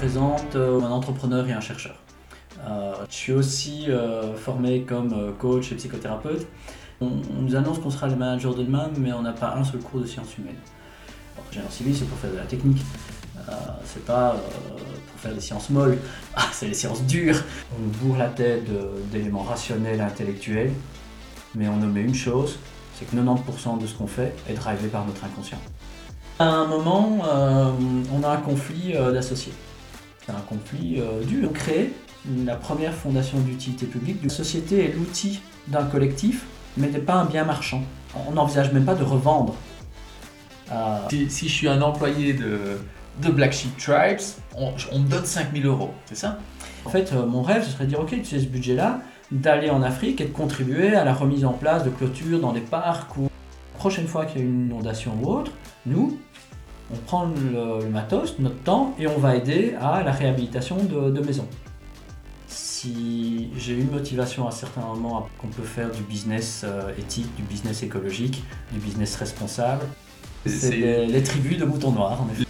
présente un entrepreneur et un chercheur. je suis aussi formé comme coach et psychothérapeute. On, nous annonce qu'on sera les managers de demain, mais on n'a pas un seul cours de sciences humaines. Général civil, c'est pour faire de la technique. c'est pas pour faire des sciences molles, ah, c'est les sciences dures. On bourre la tête d'éléments rationnels, intellectuels, mais on nomme une chose, c'est que 90% de ce qu'on fait est drivé par notre inconscient. À un moment, euh, on a un conflit euh, d'associés. C'est un conflit euh, dur. On crée la première fondation d'utilité publique. La société est l'outil d'un collectif, mais n'est pas un bien marchand. On n'envisage même pas de revendre. Si, je suis un employé de, de Black Sheep Tribes, on, me donne 5000 euros, c'est ça? En fait, mon rêve, ce serait de dire, ok, tu sais ce budget-là, d'aller en Afrique et de contribuer à la remise en place de clôtures dans des parcs ou la prochaine fois qu'il y a une inondation ou autre, nous, on prend le, matos, notre temps et on va aider à la réhabilitation de, maisons. Si j'ai une motivation à certains moments qu'on peut faire du business euh, éthique, du business écologique, du business responsable, c'est les, les, tribus de moutons noirs en effet.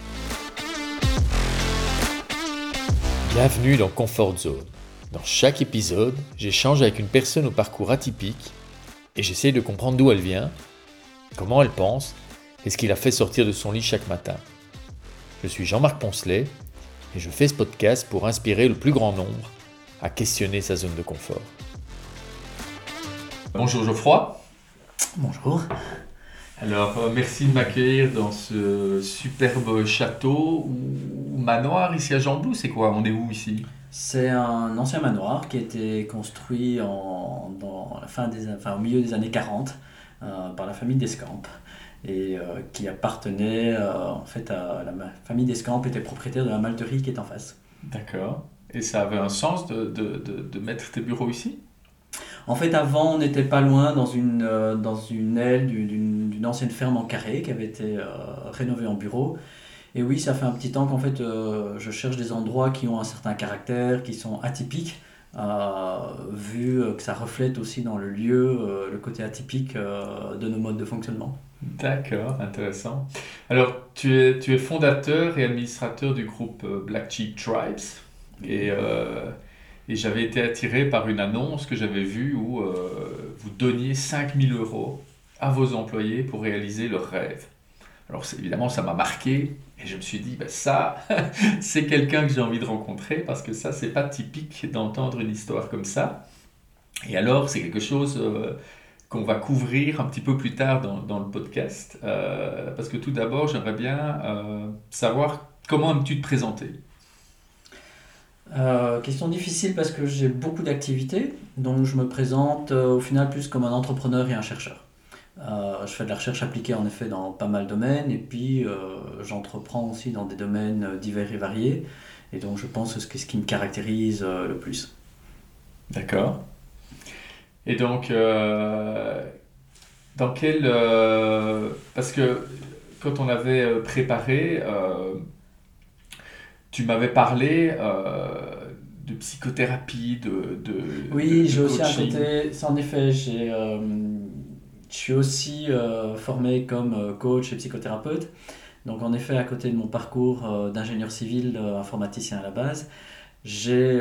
Bienvenue dans Comfort Zone dans chaque épisode, j'échange avec une personne au parcours atypique et j'essaie de comprendre d'où elle vient, comment elle pense et ce qui la fait sortir de son lit chaque matin. Je suis Jean-Marc Poncelet et je fais ce podcast pour inspirer le plus grand nombre à questionner sa zone de confort. Bonjour Geoffroy. Bonjour. Alors, euh, merci de m'accueillir dans ce superbe château ou manoir ici à Jamblou. C'est quoi? On est où ici? C'est un ancien manoir qui a été construit en, dans la fin des, enfin, au milieu des années 40 euh, par la famille d'Escamp et euh, qui appartenait euh, en fait à la famille d'Escamp était propriétaire de la malterie qui est en face. D'accord. Et ça avait un sens de, de, de, mettre tes bureaux ici? En fait, avant, on n'était pas loin dans une, dans une aile d'une ancienne ferme en carré qui avait été rénovée en bureau et oui, ça fait un petit temps qu'en fait, euh, je cherche des endroits qui ont un certain caractère, qui sont atypiques, euh, vu que ça reflète aussi dans le lieu euh, le côté atypique de nos modes de fonctionnement. D'accord, intéressant. Alors, tu es, tu es fondateur et administrateur du groupe Black Sheep Tribes. Et, et j'avais été attiré par une annonce que j'avais vue où vous donniez 5000 euros à vos employés pour réaliser leurs rêves. Alors évidemment, ça m'a marqué et je me suis dit, bah, ça, c'est quelqu'un que j'ai envie de rencontrer parce que ça, c'est pas typique d'entendre une histoire comme ça. Et alors, c'est quelque chose euh, qu'on va couvrir un petit peu plus tard dans, le podcast. Euh, parce que tout d'abord, j'aimerais bien euh, savoir comment aimes-tu te présenter? Question difficile parce que j'ai beaucoup d'activités, donc je me présente au final plus comme un entrepreneur et un chercheur. Euh, je fais de la recherche appliquée en effet dans pas mal de domaines et puis euh, j'entreprends aussi dans des domaines divers et variés et donc je pense que c'est ce qui me caractérise euh, le plus. D'accord. Et donc, dans quel... parce que quand on avait préparé, tu m'avais parlé de psychothérapie, de... de oui, j'ai aussi un côté... En effet, j'ai je suis aussi euh, formé comme euh, coach et psychothérapeute. Donc en effet, à côté de mon parcours euh, d'ingénieur civil, informaticien à la base, j'ai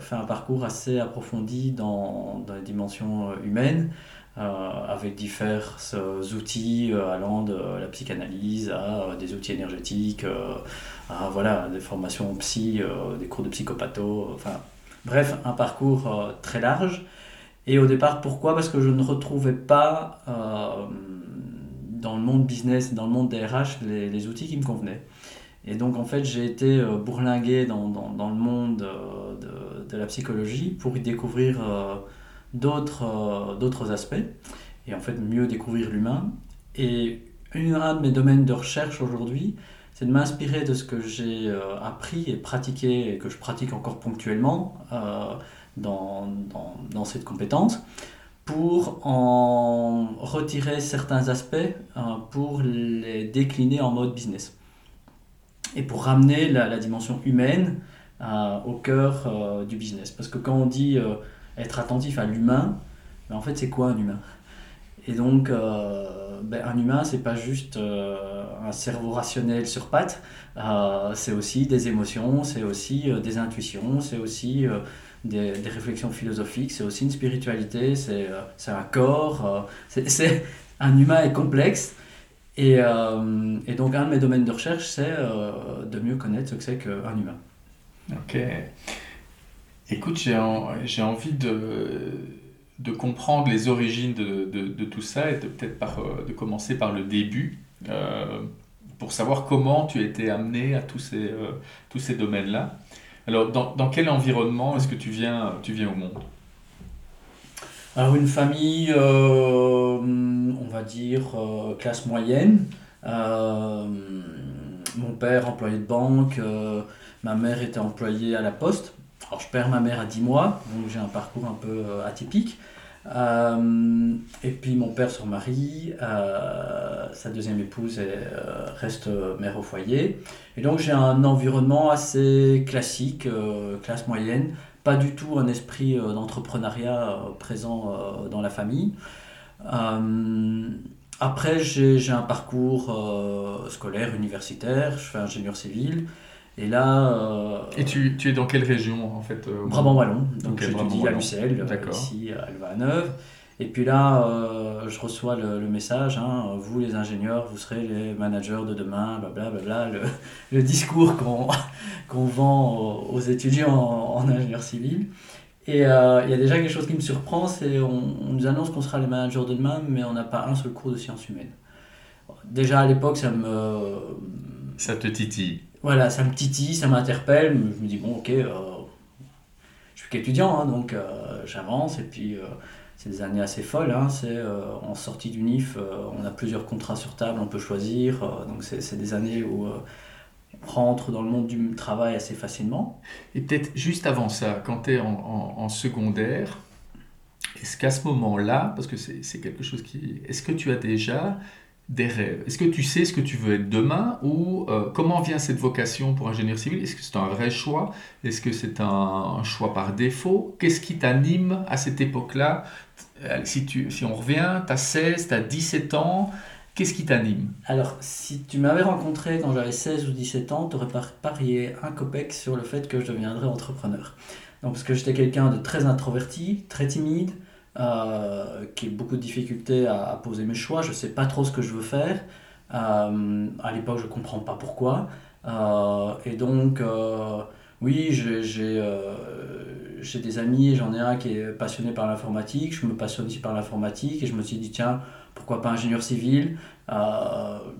fait un parcours assez approfondi dans, dans les dimensions humaines, avec divers outils allant de la psychanalyse à des outils énergétiques, à voilà, des formations psy, des cours de psychopatho, enfin bref, un parcours très large et au départ, pourquoi? Parce que je ne retrouvais pas euh, dans le monde business, dans le monde des RH, les, outils qui me convenaient. Et donc, en fait, j'ai été euh, bourlingué dans, dans, le monde euh, de, de, la psychologie pour y découvrir d'autres d'autres aspects et en fait mieux découvrir l'humain. Et un de mes domaines de recherche aujourd'hui, c'est de m'inspirer de ce que j'ai appris et pratiqué et que je pratique encore ponctuellement dans, dans, cette compétence pour en retirer certains aspects euh, pour les décliner en mode business. Et pour ramener la, la dimension humaine euh, au cœur euh, du business. Parce que quand on dit être attentif à l'humain, ben, en fait c'est quoi un humain? Et donc, ben, un humain, c'est pas juste un cerveau rationnel sur pattes, c'est aussi des émotions, c'est aussi des intuitions, c'est aussi des, réflexions philosophiques, c'est aussi une spiritualité, c'est un corps, c'est un humain est complexe. Et, et, donc, un de mes domaines de recherche, c'est de mieux connaître ce que c'est qu'un humain. Ok. Écoute, j'ai envie de, de comprendre les origines de, de, tout ça et peut-être euh, de commencer par le début euh, pour savoir comment tu as été amené à tous ces, euh, tous ces domaines-là. Alors, dans, quel environnement est-ce que tu viens, tu viens au monde? Alors, une famille, on va dire, classe moyenne. mon père, employé de banque, ma mère était employée à la poste. Alors, je perds ma mère à 10 mois, donc j'ai un parcours un peu euh, atypique. Euh, et puis mon père se remarie, euh, sa deuxième épouse reste mère au foyer. Et donc j'ai un environnement assez classique, classe moyenne, pas du tout un esprit d'entrepreneuriat présent dans la famille. après j'ai un parcours scolaire, universitaire, je fais ingénieur civil. Et là. Euh, et tu, tu, es dans quelle région en fait euh, Brabant Wallon. Donc j'étudie à Lucelle, euh, ici à Alvaneuve. Et puis là, je reçois le, message hein, vous les ingénieurs, vous serez les managers de demain, blablabla, le, le discours qu'on qu'on vend aux, étudiants en, en, ingénieur civil. Et il y a déjà quelque chose qui me surprend c'est on, on nous annonce qu'on sera les managers de demain, mais on n'a pas un seul cours de sciences humaines. Déjà à l'époque, ça me. Ça te titille voilà, ça me titille, ça m'interpelle. Je me dis, bon, ok, euh, je suis qu'étudiant, hein, donc euh, j'avance. Et puis, euh, c'est des années assez folles. Hein, c'est en sortie du NIF, on a plusieurs contrats sur table, on peut choisir. donc, c'est des années où on rentre dans le monde du travail assez facilement. Et peut-être juste avant ça, quand tu es en, en secondaire, est-ce qu'à ce moment-là, parce que c'est quelque chose qui... Est-ce que tu as déjà des rêves. Est-ce que tu sais ce que tu veux être demain ou euh, comment vient cette vocation pour ingénieur civil? Est-ce que c'est un vrai choix? Est-ce que c'est un, choix par défaut? Qu'est-ce qui t'anime à cette époque-là? Euh, si, tu, si on revient, tu as 16, tu as 17 ans, qu'est-ce qui t'anime? Alors, si tu m'avais rencontré quand j'avais 16 ou 17 ans, tu aurais parié un copec sur le fait que je deviendrais entrepreneur. Donc, parce que j'étais quelqu'un de très introverti, très timide, euh, qui a beaucoup de difficultés à, poser mes choix. Je ne sais pas trop ce que je veux faire. Euh, à l'époque, je ne comprends pas pourquoi. Euh, et donc, oui, j'ai des amis, j'en ai un qui est passionné par l'informatique, je me passionne aussi par l'informatique et je me suis dit, tiens, pourquoi pas ingénieur civil?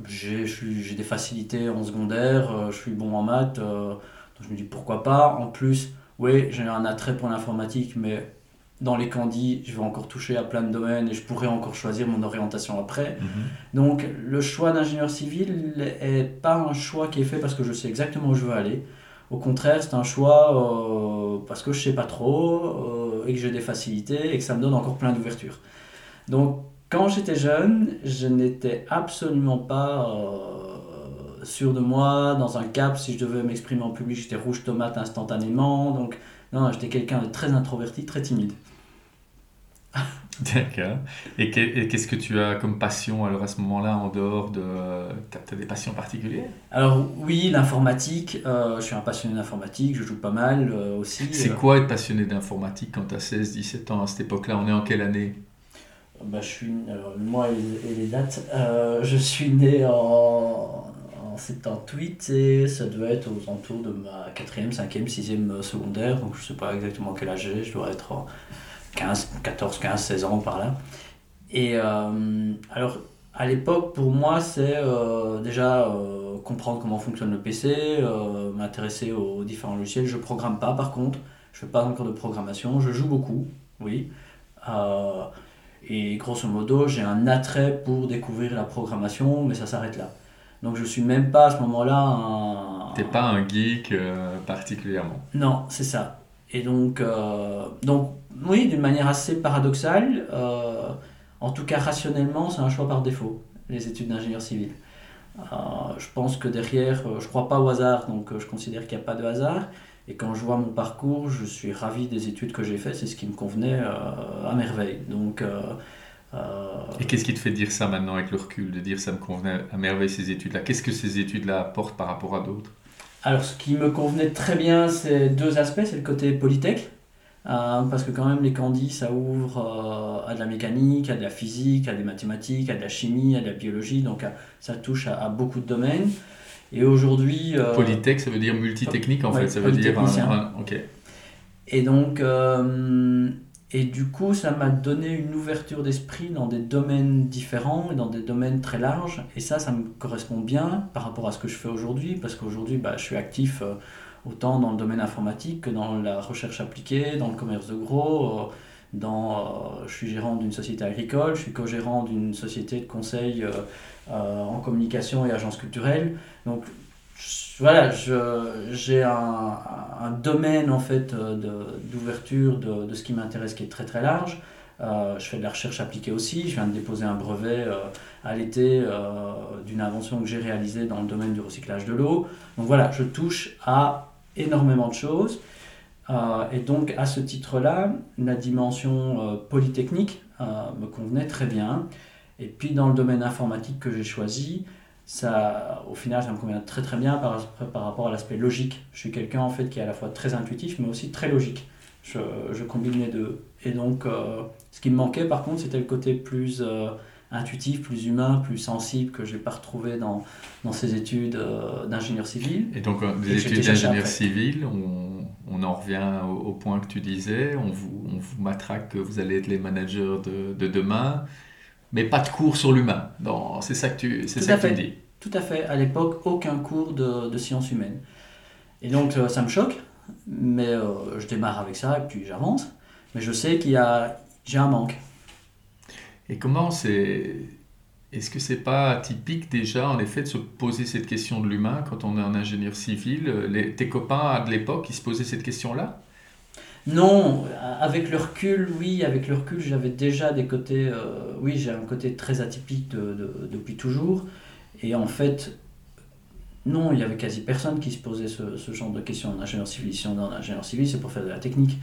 J'ai des facilités en secondaire, je suis bon en maths, donc je me dis pourquoi pas? En plus, oui, j'ai un attrait pour l'informatique, mais dans les candidats, je vais encore toucher à plein de domaines et je pourrais encore choisir mon orientation après. Mhm. Donc le choix d'ingénieur civil n'est pas un choix qui est fait parce que je sais exactement où je veux aller. Au contraire, c'est un choix euh, parce que je sais pas trop euh, et que j'ai des facilités et que ça me donne encore plein d'ouvertures. Donc quand j'étais jeune, je n'étais absolument pas euh, sûr de moi. Dans un cap, si je devais m'exprimer en public, j'étais rouge tomate instantanément. Donc non, j'étais quelqu'un de très introverti, très timide. D'accord. Et qu'est-ce que tu as comme passion alors à ce moment-là en dehors de... Tu as, des passions particulières? Alors oui, l'informatique. Euh, je suis un passionné d'informatique, je joue pas mal euh, aussi. C'est euh. quoi être passionné d'informatique quand tu as 16-17 ans à cette époque-là? On est en quelle année? Bah, je suis, alors, moi et les dates, je suis né en, en 78 et ça devait être aux alentours de ma 4e, 5e, 6e secondaire, donc je sais pas exactement quel âge j'ai, je dois être 15, 14, 15, 16 ans par là. Et euh, alors, à l'époque, pour moi, c'est euh, déjà euh, comprendre comment fonctionne le PC, m'intéresser aux différents logiciels. Je programme pas, par contre, je fais pas encore de programmation. Je joue beaucoup, oui. et grosso modo, j'ai un attrait pour découvrir la programmation, mais ça s'arrête là. Donc je suis même pas à ce moment-là un... T'es pas un geek particulièrement. Non, c'est ça. Et donc, donc oui, d'une manière assez paradoxale, euh, en tout cas rationnellement, c'est un choix par défaut, les études d'ingénieur civil. Euh, je pense que derrière, euh, je ne crois pas au hasard, donc je considère qu'il n'y a pas de hasard. Et quand je vois mon parcours, je suis ravi des études que j'ai faites, c'est ce qui me convenait à merveille. Donc Et qu'est-ce qui te fait dire ça maintenant avec le recul, de dire ça me convenait à merveille ces études-là? Qu'est-ce que ces études-là apportent par rapport à d'autres? Alors ce qui me convenait très bien, c'est deux aspects, c'est le côté polytech, parce que quand même les candis, ça ouvre à de la mécanique, à de la physique, à des mathématiques, à de la chimie, à de la biologie, donc ça touche à, beaucoup de domaines. Et aujourd'hui... Polytech, ça veut dire multitechnique en fait, ça veut dire... ok. Et donc, euh, et du coup, ça m'a donné une ouverture d'esprit dans des domaines différents et dans des domaines très larges. Et ça, ça me correspond bien par rapport à ce que je fais aujourd'hui, parce qu'aujourd'hui, bah, je suis actif euh, autant dans le domaine informatique que dans la recherche appliquée, dans le commerce de gros. Euh, dans, je suis gérant d'une société agricole, je suis co-gérant d'une société de conseil en communication et agence culturelle. Donc voilà, j'ai un, un, domaine en fait euh, d'ouverture de, de, ce qui m'intéresse qui est très très large. Euh, je fais de la recherche appliquée aussi. Je viens de déposer un brevet euh, à l'été d'une invention que j'ai réalisée dans le domaine du recyclage de l'eau. Donc voilà, je touche à énormément de choses. et donc à ce titre-là, la dimension polytechnique me convenait très bien. Et puis dans le domaine informatique que j'ai choisi, ça, au final, ça me convient très très bien par, par rapport à l'aspect logique. Je suis quelqu'un en fait qui est à la fois très intuitif mais aussi très logique. Je, je combine les deux. Et donc, euh, ce qui me manquait par contre, c'était le côté plus euh, intuitif, plus humain, plus sensible que je n'ai pas retrouvé dans, dans ces études euh, d'ingénieur civil. Et donc, les études d'ingénieur civil, on, on, en revient au, point que tu disais, on vous, on vous matraque que vous allez être les managers de, de demain mais pas de cours sur l'humain. C'est ça que tu, c'est ça que tu dis. Tout à fait. À l'époque, aucun cours de, de sciences humaines. Et donc, euh, ça me choque, mais euh, je démarre avec ça et puis j'avance. Mais je sais qu'il y a, j'ai un manque. Et comment c'est, est-ce que c'est pas typique déjà, en effet, de se poser cette question de l'humain quand on est un ingénieur civil? Les, Tes copains de l'époque, ils se posaient cette question-là? Non, avec le recul, oui, avec le recul, j'avais déjà des côtés. Euh, oui, j'ai un côté très atypique depuis toujours. Et en fait, non, il y avait quasi personne qui se posait ce, ce genre de questions en ingénieur civil. Si on est en ingénieur civil, c'est pour faire de la technique.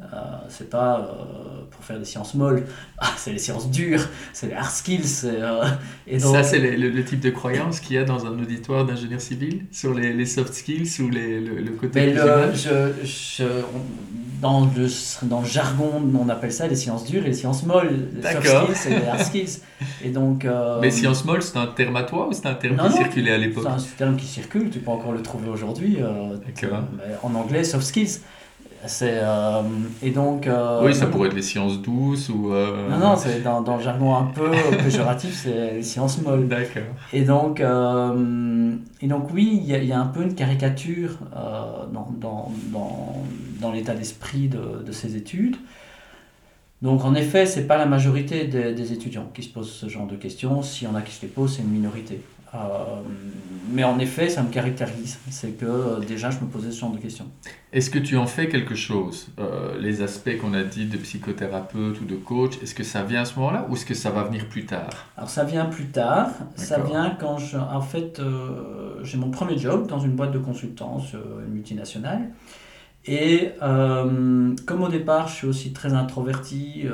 Euh, c'est pas euh, pour faire des sciences molles, ah, c'est les sciences dures, c'est les hard skills. Euh, et Ça, c'est le, type de croyance qu'il y a dans un auditoire d'ingénieur civil sur les, les, soft skills ou les, le, côté. Mais je, dans, le, dans le jargon, on appelle ça les sciences dures et les sciences molles. Les soft skills, c'est les hard skills. Et donc, Mais sciences molles, c'est un terme à toi ou c'est un terme qui circulait à l'époque C'est un terme qui circule, tu peux encore le trouver aujourd'hui. en anglais, soft skills. C'est euh, et donc. Euh, oui, ça pourrait être les sciences douces ou. Euh, non, non, c'est dans, dans, le jargon un peu péjoratif, c'est les sciences molles. D'accord. Et donc, et donc oui, il y, y, a un peu une caricature dans, dans, dans, dans l'état d'esprit de, de, ces études. Donc en effet, c'est pas la majorité des, des, étudiants qui se posent ce genre de questions. S'il y en a qui se les posent, c'est une minorité. Euh, mais en effet, ça me caractérise. C'est que euh, déjà, je me posais ce genre de questions. Est-ce que tu en fais quelque chose euh, Les aspects qu'on a dit de psychothérapeute ou de coach, est-ce que ça vient à ce moment-là ou est-ce que ça va venir plus tard? Alors, ça vient plus tard. Ça vient quand je. En fait, j'ai mon premier job dans une boîte de consultance multinationale. Et comme au départ, je suis aussi très introverti,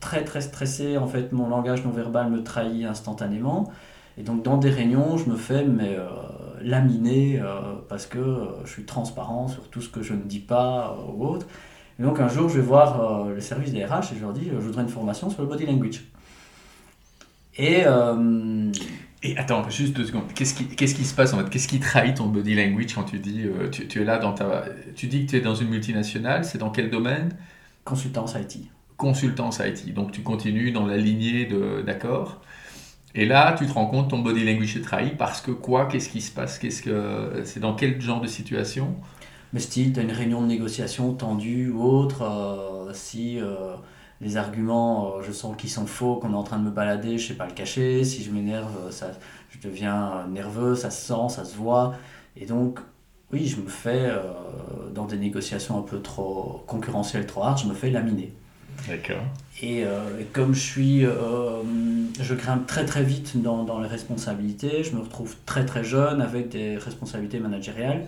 très très stressé, en fait, mon langage non verbal me trahit instantanément. Et donc dans des réunions, je me fais mais, euh, laminer euh, parce que euh, je suis transparent sur tout ce que je ne dis pas ou autre. Et donc un jour, je vais voir le service des RH et je leur dis, je voudrais une formation sur le body language. Et... Et attends, juste deux secondes. Qu'est-ce qui, qu'est-ce qui se passe en fait? Qu'est-ce qui trahit ton body language quand tu dis tu, tu, es là dans ta tu dis que tu es dans une multinationale, c'est dans quel domaine? Consultance IT. Consultance IT. Donc tu continues dans la lignée de d'accord? Et là, tu te rends compte, ton body language est trahi parce que quoi Qu'est-ce qui se passe Qu'est-ce que c'est dans quel genre de situation? Mais style, tu as une réunion de négociation tendue ou autre, euh, si euh, les arguments, euh, je sens qu'ils sont faux, qu'on est en train de me balader, je sais pas le cacher. Si je m'énerve, ça, je deviens nerveux, ça se sent, ça se voit. Et donc, oui, je me fais dans des négociations un peu trop concurrentielles, trop hard, je me fais laminer. D'accord. Et, euh, comme je suis, euh, je grimpe très très vite dans, dans, les responsabilités, je me retrouve très très jeune avec des responsabilités managériales.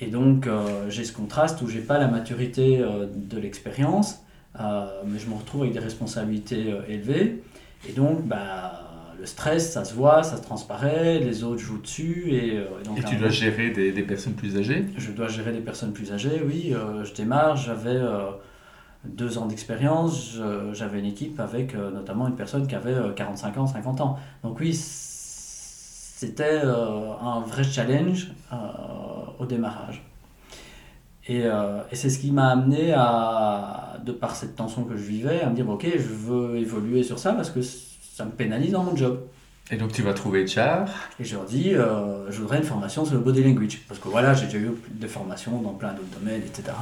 Et donc euh, j'ai ce contraste où j'ai pas la maturité de l'expérience, mais je me retrouve avec des responsabilités élevées. Et donc, bah, le stress, ça se voit, ça se transparaît, les autres jouent dessus. Et, et tu dois gérer des, des, personnes plus âgées? Je dois gérer des personnes plus âgées, oui. je démarre, j'avais deux ans d'expérience, j'avais une équipe avec notamment une personne qui avait 45 ans, 50 ans. Donc oui, c'était euh, un vrai challenge euh, au démarrage. Et, euh, et c'est ce qui m'a amené à, de par cette tension que je vivais, à me dire ok, je veux évoluer sur ça parce que ça me pénalise dans mon job. Et donc tu vas trouver Char Et je leur dis, je voudrais une formation sur le body language. Parce que voilà, j'ai déjà eu des formations dans plein d'autres domaines, etc.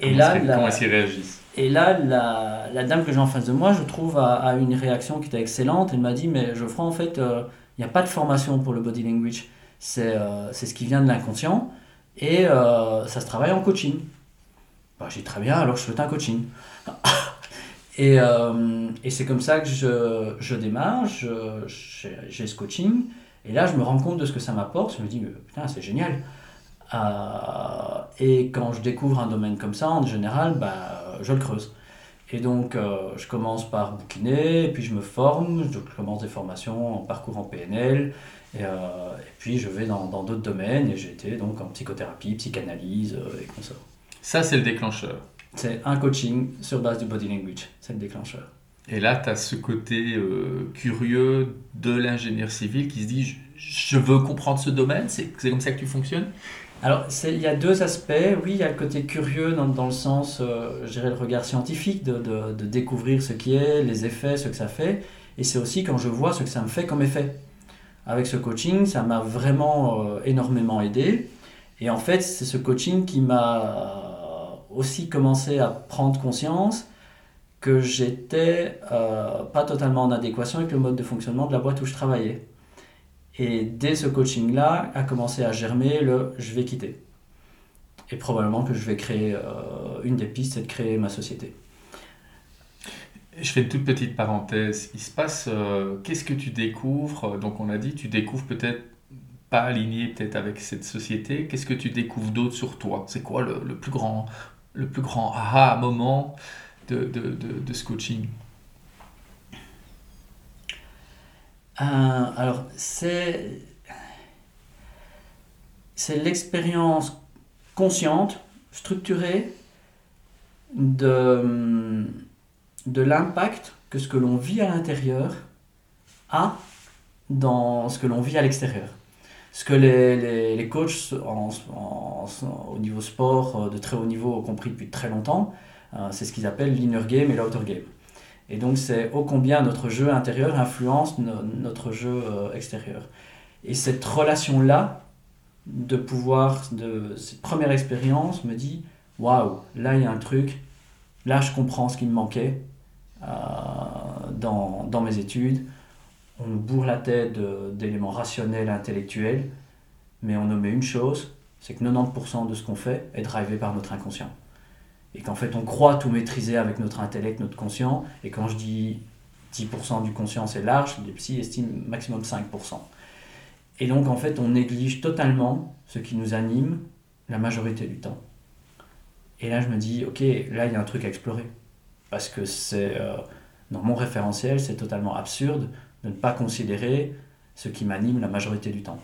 et là, comment est-ce qu'ils réagissent et là, la, la, dame que j'ai en face de moi, je trouve, a, une réaction qui était excellente. Elle m'a dit, mais Geoffroy, en fait, euh, il n'y a pas de formation pour le body language. C'est euh, ce qui vient de l'inconscient et euh, ça se travaille en coaching. Bah, j'ai très bien, alors je souhaite un coaching. et, et c'est comme ça que je, je démarre, j'ai ce coaching. Et là, je me rends compte de ce que ça m'apporte. Je me dis, mais putain, c'est génial. Et quand je découvre un domaine comme ça, en général, bah, je le creuse. Et donc, euh, je commence par bouquiner, et puis je me forme, je commence des formations en parcours en PNL, et, euh, et puis je vais dans d'autres domaines, et j'ai été donc en psychothérapie, psychanalyse, euh, et comme ça. Ça, c'est le déclencheur. C'est un coaching sur base du body language, c'est le déclencheur. Et là, tu as ce côté curieux de l'ingénieur civil qui se dit, je, je veux comprendre ce domaine, c'est comme ça que tu fonctionnes? Alors, il y a deux aspects. Oui, il y a le côté curieux dans, le sens, euh, je dirais, le regard scientifique, de, de, découvrir ce qui est, les effets, ce que ça fait. Et c'est aussi quand je vois ce que ça me fait comme effet. Avec ce coaching, ça m'a vraiment euh, énormément aidé. Et en fait, c'est ce coaching qui m'a aussi commencé à prendre conscience que j'étais euh, pas totalement en adéquation avec le mode de fonctionnement de la boîte où je travaillais. Et dès ce coaching-là, a commencé à germer le je vais quitter. Et probablement que je vais créer, euh, une des pistes, c'est de créer ma société. Je fais une toute petite parenthèse. Il se passe, euh, qu'est-ce que tu découvres? Donc on a dit, tu découvres peut-être pas aligné peut-être avec cette société. Qu'est-ce que tu découvres d'autre sur toi? C'est quoi le, plus grand, le plus grand aha moment de, de, de, de ce coaching? Euh, alors, c'est, l'expérience consciente, structurée de, de l'impact que ce que l'on vit à l'intérieur a dans ce que l'on vit à l'extérieur. Ce que les, les, les coachs au niveau sport euh, de très haut niveau ont compris depuis très longtemps, euh, c'est ce qu'ils appellent l'inner game et l'outer game. Et donc c'est ô combien notre jeu intérieur influence notre jeu euh, extérieur. Et cette relation-là, de pouvoir, de cette première expérience, me dit, waouh, là il y a un truc, là je comprends ce qui me manquait euh, dans, dans, mes études. On nous bourre la tête d'éléments rationnels intellectuels, mais on omet une chose, c'est que 90% de ce qu'on fait est drivé par notre inconscient et qu'en fait on croit tout maîtriser avec notre intellect, notre conscient, et quand je dis 10% du conscient c'est large, les psys estiment maximum 5%. Et donc en fait on néglige totalement ce qui nous anime la majorité du temps. Et là je me dis, ok, là il y a un truc à explorer. Parce que c'est, euh, dans mon référentiel, c'est totalement absurde de ne pas considérer ce qui m'anime la majorité du temps.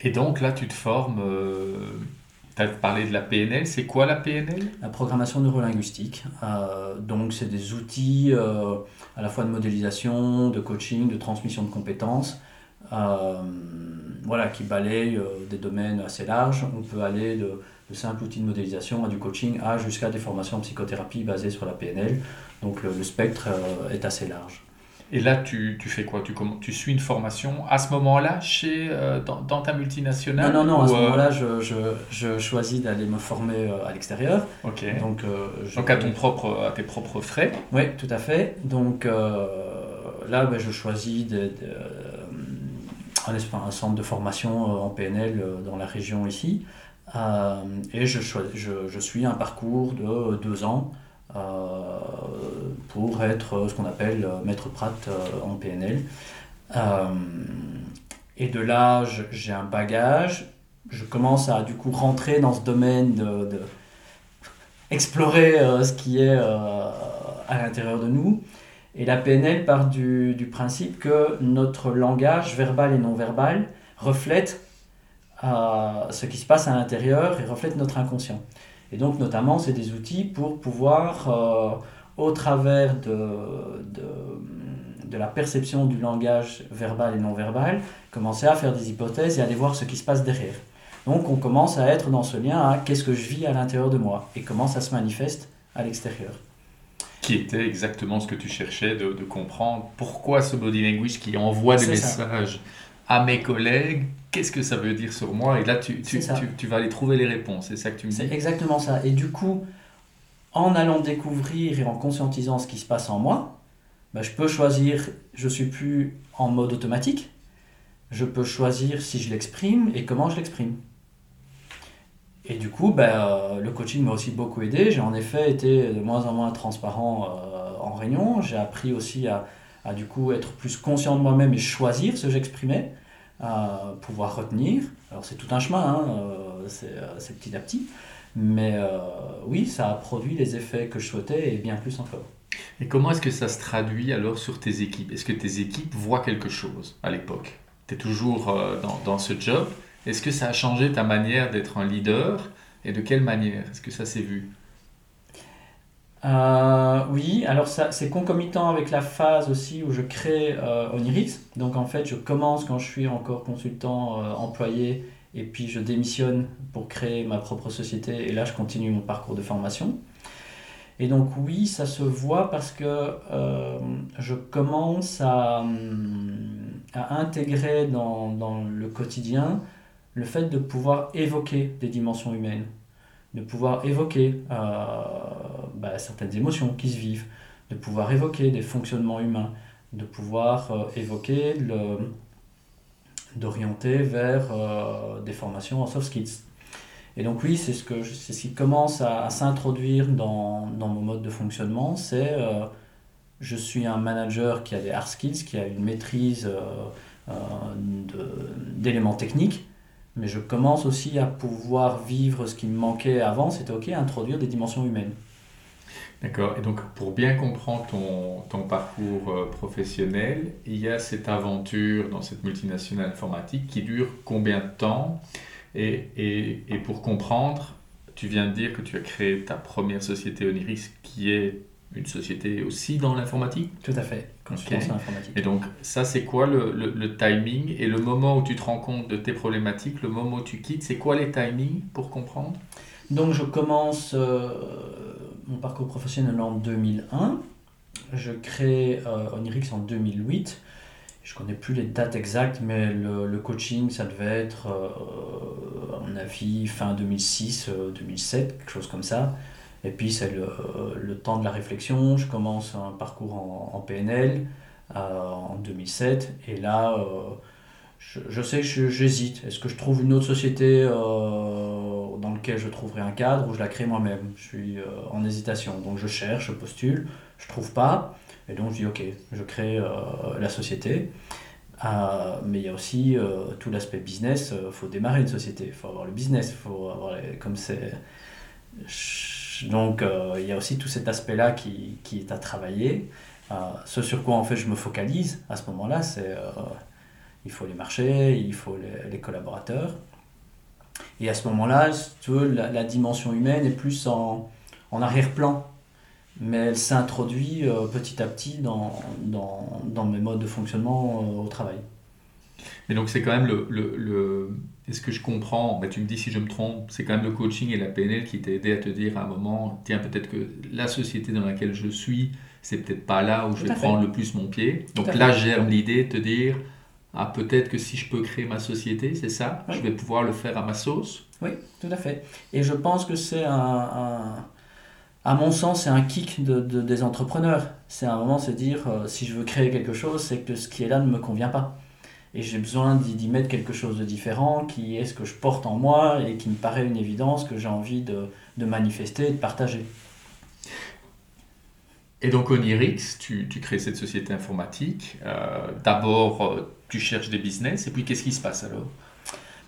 Et donc là tu te formes... Euh, tu as parlé de la PNL, c'est quoi la PNL La programmation neurolinguistique. Euh, donc, c'est des outils euh, à la fois de modélisation, de coaching, de transmission de compétences, euh, voilà, qui balayent des domaines assez larges. On peut aller de, de simples outils de modélisation à du coaching à jusqu'à des formations en psychothérapie basées sur la PNL. Donc, le spectre est assez large. Et là, tu, tu fais quoi? Tu, tu suis une formation à ce moment-là chez euh, dans, dans, ta multinationale Non, non, non, à ce euh, moment-là, je, je, je, choisis d'aller me former euh, à l'extérieur. Ok. Donc, Donc à, ton propre, à tes propres frais Oui, tout à fait. Donc là, ben, je choisis un, un, centre de formation en PNL dans la région ici. et je, je, je, suis un parcours de deux ans pour être ce qu'on appelle euh, maître Pratt euh, en PNL. et de là, j'ai un bagage, je commence à du coup rentrer dans ce domaine de, explorer ce qui est à l'intérieur de nous. Et la PNL part du, principe que notre langage verbal et non verbal reflète ce qui se passe à l'intérieur et reflète notre inconscient. Et donc notamment, c'est des outils pour pouvoir, au travers de, de de la perception du langage verbal et non verbal, commencer à faire des hypothèses et aller voir ce qui se passe derrière. Donc on commence à être dans ce lien à qu'est-ce que je vis à l'intérieur de moi et comment ça se manifeste à l'extérieur. Qui était exactement ce que tu cherchais de, comprendre. Pourquoi ce body language qui envoie des messages à mes collègues Qu'est-ce que ça veut dire sur moi Et là, tu, tu, tu, vas aller trouver les réponses. C'est ça que tu me dis C'est exactement ça. Et du coup, en allant découvrir et en conscientisant ce qui se passe en moi, bah, je peux choisir, je suis plus en mode automatique. Je peux choisir si je l'exprime et comment je l'exprime. Et du coup, bah, le coaching m'a aussi beaucoup aidé. J'ai en effet été de moins en moins transparent euh, en réunion. J'ai appris aussi à, à, du coup être plus conscient de moi-même et choisir ce que j'exprimais, pouvoir retenir. Alors c'est tout un chemin, hein, euh, euh, c'est petit à petit. Mais oui, ça a produit les effets que je souhaitais et bien plus encore. Et comment est-ce que ça se traduit alors sur tes équipes? Est-ce que tes équipes voient quelque chose à l'époque? Tu es toujours euh, dans, ce job. Est-ce que ça a changé ta manière d'être un leader? Et de quelle manière? Est-ce que ça s'est vu? Euh, oui, alors ça, c'est concomitant avec la phase aussi où je crée euh, Onirix. Donc en fait, je commence quand je suis encore consultant euh, employé et puis je démissionne pour créer ma propre société et là je continue mon parcours de formation. Et donc oui, ça se voit parce que euh, je commence à, à intégrer dans, dans, le quotidien le fait de pouvoir évoquer des dimensions humaines, de pouvoir évoquer euh, bah, certaines émotions qui se vivent, de pouvoir évoquer des fonctionnements humains, de pouvoir euh, évoquer le d'orienter vers des formations en soft skills. Et donc oui, c'est ce, ce qui commence à, s'introduire dans, dans, mon mode de fonctionnement, c'est euh, je suis un manager qui a des hard skills, qui a une maîtrise euh, euh, d'éléments techniques, mais je commence aussi à pouvoir vivre ce qui me manquait avant, c'était ok, introduire des dimensions humaines. D'accord. Et donc, pour bien comprendre ton, ton, parcours professionnel, il y a cette aventure dans cette multinationale informatique qui dure combien de temps? Et, et, et, pour comprendre, tu viens de dire que tu as créé ta première société Oniris qui est une société aussi dans l'informatique? Tout à fait, okay. l'informatique. Et donc, ça, c'est quoi le, le, timing et le moment où tu te rends compte de tes problématiques, le moment où tu quittes, c'est quoi les timings pour comprendre? Donc, je commence euh, mon parcours professionnel en 2001. Je crée euh, Onirix en 2008 je connais plus les dates exactes, mais le, le coaching, ça devait être, euh, à mon avis, fin 2006, 2007, euh, quelque chose comme ça. Et puis, c'est le, le, temps de la réflexion. Je commence un parcours en, PNL euh, en 2007. Et là, je, je, sais que j'hésite. Est-ce que je trouve une autre société dans laquelle je trouverai un cadre ou je la crée moi-même? Je suis en hésitation. Donc, je cherche, je postule, je trouve pas. Et donc je dis ok, je crée euh, la société. Euh, mais il y a aussi euh, tout l'aspect business. Il faut démarrer une société, il faut avoir le business, faut avoir comme c'est. Donc il y a aussi tout cet aspect-là qui, qui, est à travailler. ce sur quoi en fait je me focalise à ce moment-là, c'est il faut les marchés, il faut les, collaborateurs. Et à ce moment-là, la, dimension humaine est plus en, arrière-plan mais elle s'introduit euh, petit à petit dans, mes modes de fonctionnement euh, au travail. Mais donc c'est quand même le... le, le... Est-ce que je comprends bah, Tu me dis si je me trompe, c'est quand même le coaching et la PNL qui t'a aidé à te dire à un moment, tiens, peut-être que la société dans laquelle je suis, c'est peut-être pas là où je vais prendre le plus mon pied. Donc là, germe l'idée de te dire, ah, peut-être que si je peux créer ma société, c'est ça, je vais pouvoir le faire à ma sauce. Oui, tout à fait. Et je pense que c'est un, un à mon sens, c'est un kick de, des entrepreneurs. C'est un moment, c'est dire, euh, si je veux créer quelque chose, c'est que ce qui est là ne me convient pas. Et j'ai besoin d'y mettre quelque chose de différent, qui est ce que je porte en moi et qui me paraît une évidence que j'ai envie de, de, manifester et de partager. Et donc Onirix, tu, tu crées cette société informatique. Euh, d'abord, euh, tu cherches des business, et puis qu'est-ce qui se passe alors?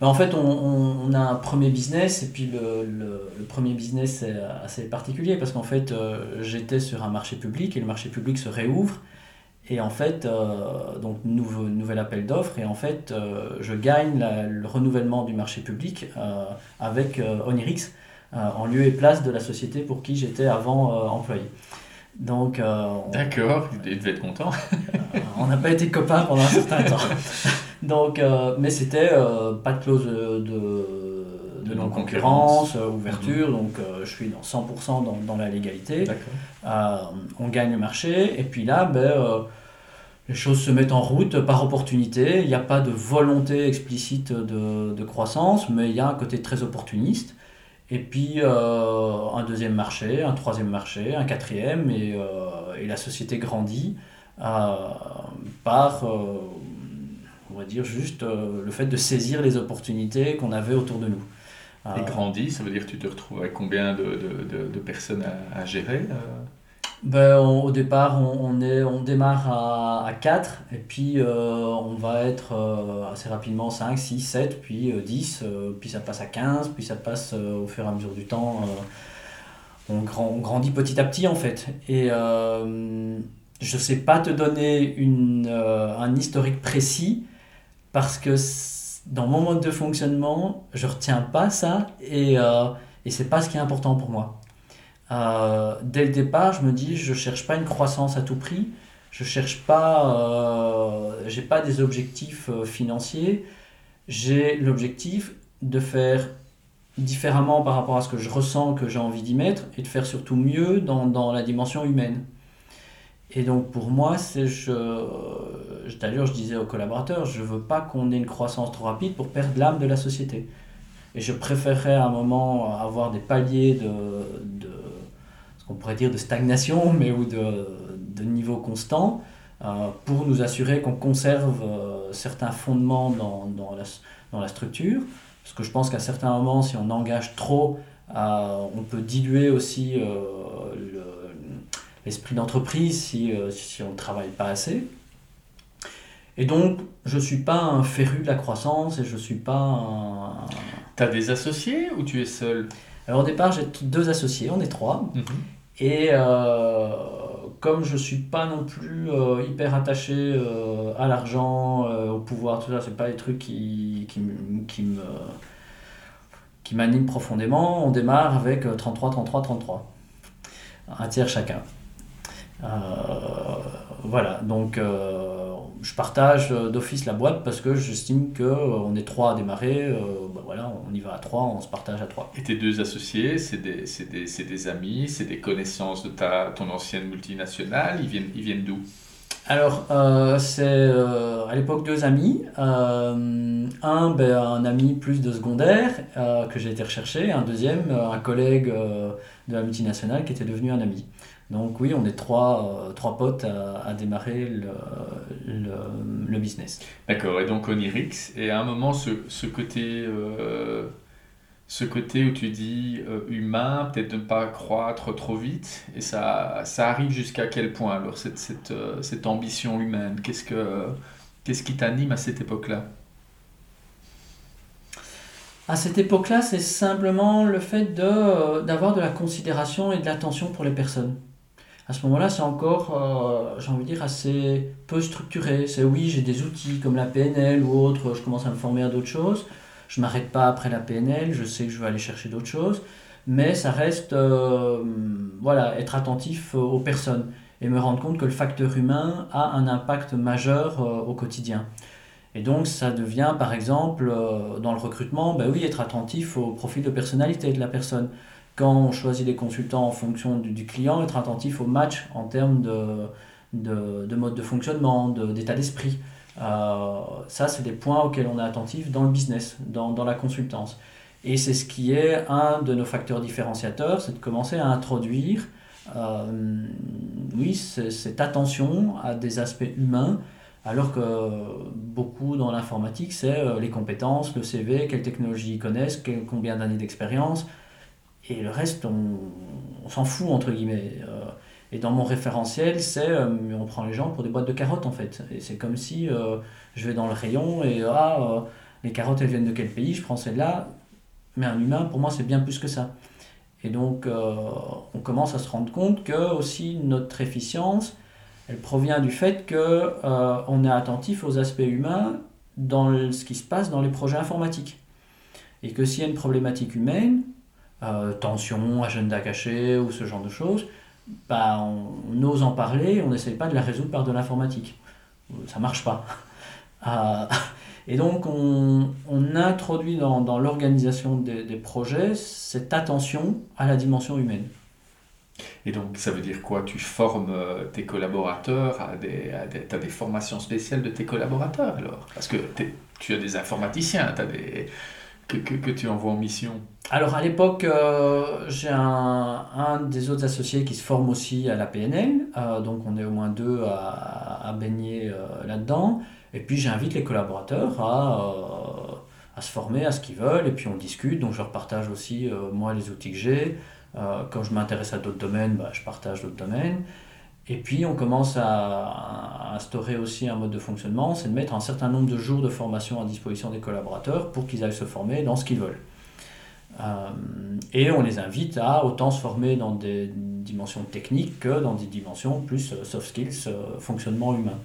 Bah, En fait, on, a un premier business, et puis le, le, premier business est assez particulier, parce qu'en fait, euh, j'étais sur un marché public, et le marché public se réouvre, et en fait, euh, donc nouveau, nouvel appel d'offres, et en fait, euh, je gagne le renouvellement du marché public avec Onirix, en lieu et place de la société pour qui j'étais avant employé. Donc, D'accord, il devait être content. on n'a pas été copains pendant un certain temps. Donc, euh, mais c'était euh, pas de clause de, de, non-concurrence, euh, ouverture, mhm. donc je suis dans 100% dans, dans, la légalité. on gagne le marché, et puis là, ben, les choses se mettent en route par opportunité. Il n'y a pas de volonté explicite de, de, croissance, mais il y a un côté très opportuniste. Et puis un deuxième marché, un troisième marché, un quatrième, et, et la société grandit par on va dire juste euh, le fait de saisir les opportunités qu'on avait autour de nous. Et euh, grandit, ça veut dire que tu te retrouves avec combien de, de, de personnes à, gérer euh? ben, Au départ, on, est, on démarre à, à 4, et puis on va être assez rapidement 5, 6, 7, puis 10, puis ça passe à 15, puis ça passe au fur et à mesure du temps. On, grand, on, grandit petit à petit en fait. Et je ne sais pas te donner une, un historique précis, parce que dans mon mode de fonctionnement, je retiens pas ça et, euh, et c'est pas ce qui est important pour moi. Euh, dès le départ, je me dis, je cherche pas une croissance à tout prix, je cherche pas, euh, j'ai pas des objectifs euh, financiers, j'ai l'objectif de faire différemment par rapport à ce que je ressens que j'ai envie d'y mettre et de faire surtout mieux dans, dans la dimension humaine. Et donc pour moi, c'est je, d'ailleurs je disais aux collaborateurs, je veux pas qu'on ait une croissance trop rapide pour perdre l'âme de la société. Et je préférerais à un moment avoir des paliers de, de ce qu'on pourrait dire de stagnation, mais ou de, de niveau constant, euh, pour nous assurer qu'on conserve euh, certains fondements dans, dans, la, dans la structure. Parce que je pense qu'à certains moments, si on engage trop, euh, on peut diluer aussi l'esprit d'entreprise si, euh, si on ne travaille pas assez. Et donc, je ne suis pas un féru de la croissance et je ne suis pas un... Tu as des associés ou tu es seul? Alors au départ, j'ai deux associés, on est trois. Mhm. Et euh, comme je ne suis pas non plus euh, hyper attaché à l'argent, au pouvoir, tout ça, ce pas des trucs qui, qui, qui me qui m'animent profondément, on démarre avec 33, 33, 33. Un tiers chacun. Euh, voilà, donc euh, je partage d'office la boîte parce que j'estime qu'on euh, est trois à démarrer, bah voilà, on y va à trois, on se partage à trois. Et tes deux associés, c'est des, des, des, amis, c'est des connaissances de ta, ton ancienne multinationale, ils viennent, ils viennent d'où? Alors, c'est à l'époque deux amis. un, ben, un ami plus de secondaire que j'ai été rechercher. Un deuxième, un collègue de la multinationale qui était devenu un ami. Donc oui, on est trois, euh, trois potes à, démarrer le, le, business. D'accord, et donc Onirix, et à un moment, ce, ce côté, euh, ce côté où tu dis euh, humain, peut-être de ne pas croître trop vite, et ça, ça arrive jusqu'à quel point alors, cette, cette, cette ambition humaine? Qu'est-ce, que, qu'est-ce qui t'anime à cette époque-là? À cette époque-là, c'est simplement le fait de, d'avoir de la considération et de l'attention pour les personnes à ce moment-là, c'est encore, euh, j'ai envie de dire, assez peu structuré. C'est oui, j'ai des outils comme la PNL ou autre, je commence à me former à d'autres choses. Je ne m'arrête pas après la PNL, je sais que je vais aller chercher d'autres choses. Mais ça reste, euh, voilà, être attentif aux personnes et me rendre compte que le facteur humain a un impact majeur euh, au quotidien. Et donc, ça devient, par exemple, dans le recrutement, ben oui, être attentif au profil de personnalité de la personne quand on choisit les consultants en fonction du, client, être attentif au match en termes de, de, mode de fonctionnement, d'état d'esprit. Euh, ça, c'est des points auxquels on est attentif dans le business, dans, dans la consultance. Et c'est ce qui est un de nos facteurs différenciateurs, c'est de commencer à introduire euh, oui, cette attention à des aspects humains, alors que beaucoup dans l'informatique, c'est euh, les compétences, le CV, quelles technologies ils connaissent, combien d'années d'expérience, et le reste, on, s'en fout, entre guillemets. Euh, et dans mon référentiel, c'est euh, on prend les gens pour des boîtes de carottes, en fait. Et c'est comme si euh, je vais dans le rayon et ah, les carottes, elles viennent de quel pays? Je prends celle-là. Mais un humain, pour moi, c'est bien plus que ça. Et donc, euh, on commence à se rendre compte que aussi notre efficience, elle provient du fait que euh, on est attentif aux aspects humains dans ce qui se passe dans les projets informatiques. Et que s'il y a une problématique humaine, euh, tension, agenda caché ou ce genre de choses, bah, on, ose en parler, on n'essaye pas de la résoudre par de l'informatique. Ça marche pas. Euh, et donc on, introduit dans, l'organisation des, projets cette attention à la dimension humaine. Et donc ça veut dire quoi? Tu formes euh, tes collaborateurs à des, à des, formations spéciales de tes collaborateurs alors? Parce que tu as des informaticiens, tu as des que, que, tu envoies en mission Alors à l'époque, euh, j'ai un, des autres associés qui se forme aussi à la PNL, euh, donc on est au moins deux à, à baigner euh, là-dedans. Et puis j'invite les collaborateurs à, à, se former à ce qu'ils veulent, et puis on discute, donc je leur partage aussi moi les outils que j'ai. quand je m'intéresse à d'autres domaines, bah, je partage d'autres domaines. Et puis on commence à, instaurer aussi un mode de fonctionnement, c'est de mettre un certain nombre de jours de formation à disposition des collaborateurs pour qu'ils aillent se former dans ce qu'ils veulent. Euh, et on les invite à autant se former dans des dimensions techniques que dans des dimensions plus euh, soft skills, euh, fonctionnement humain.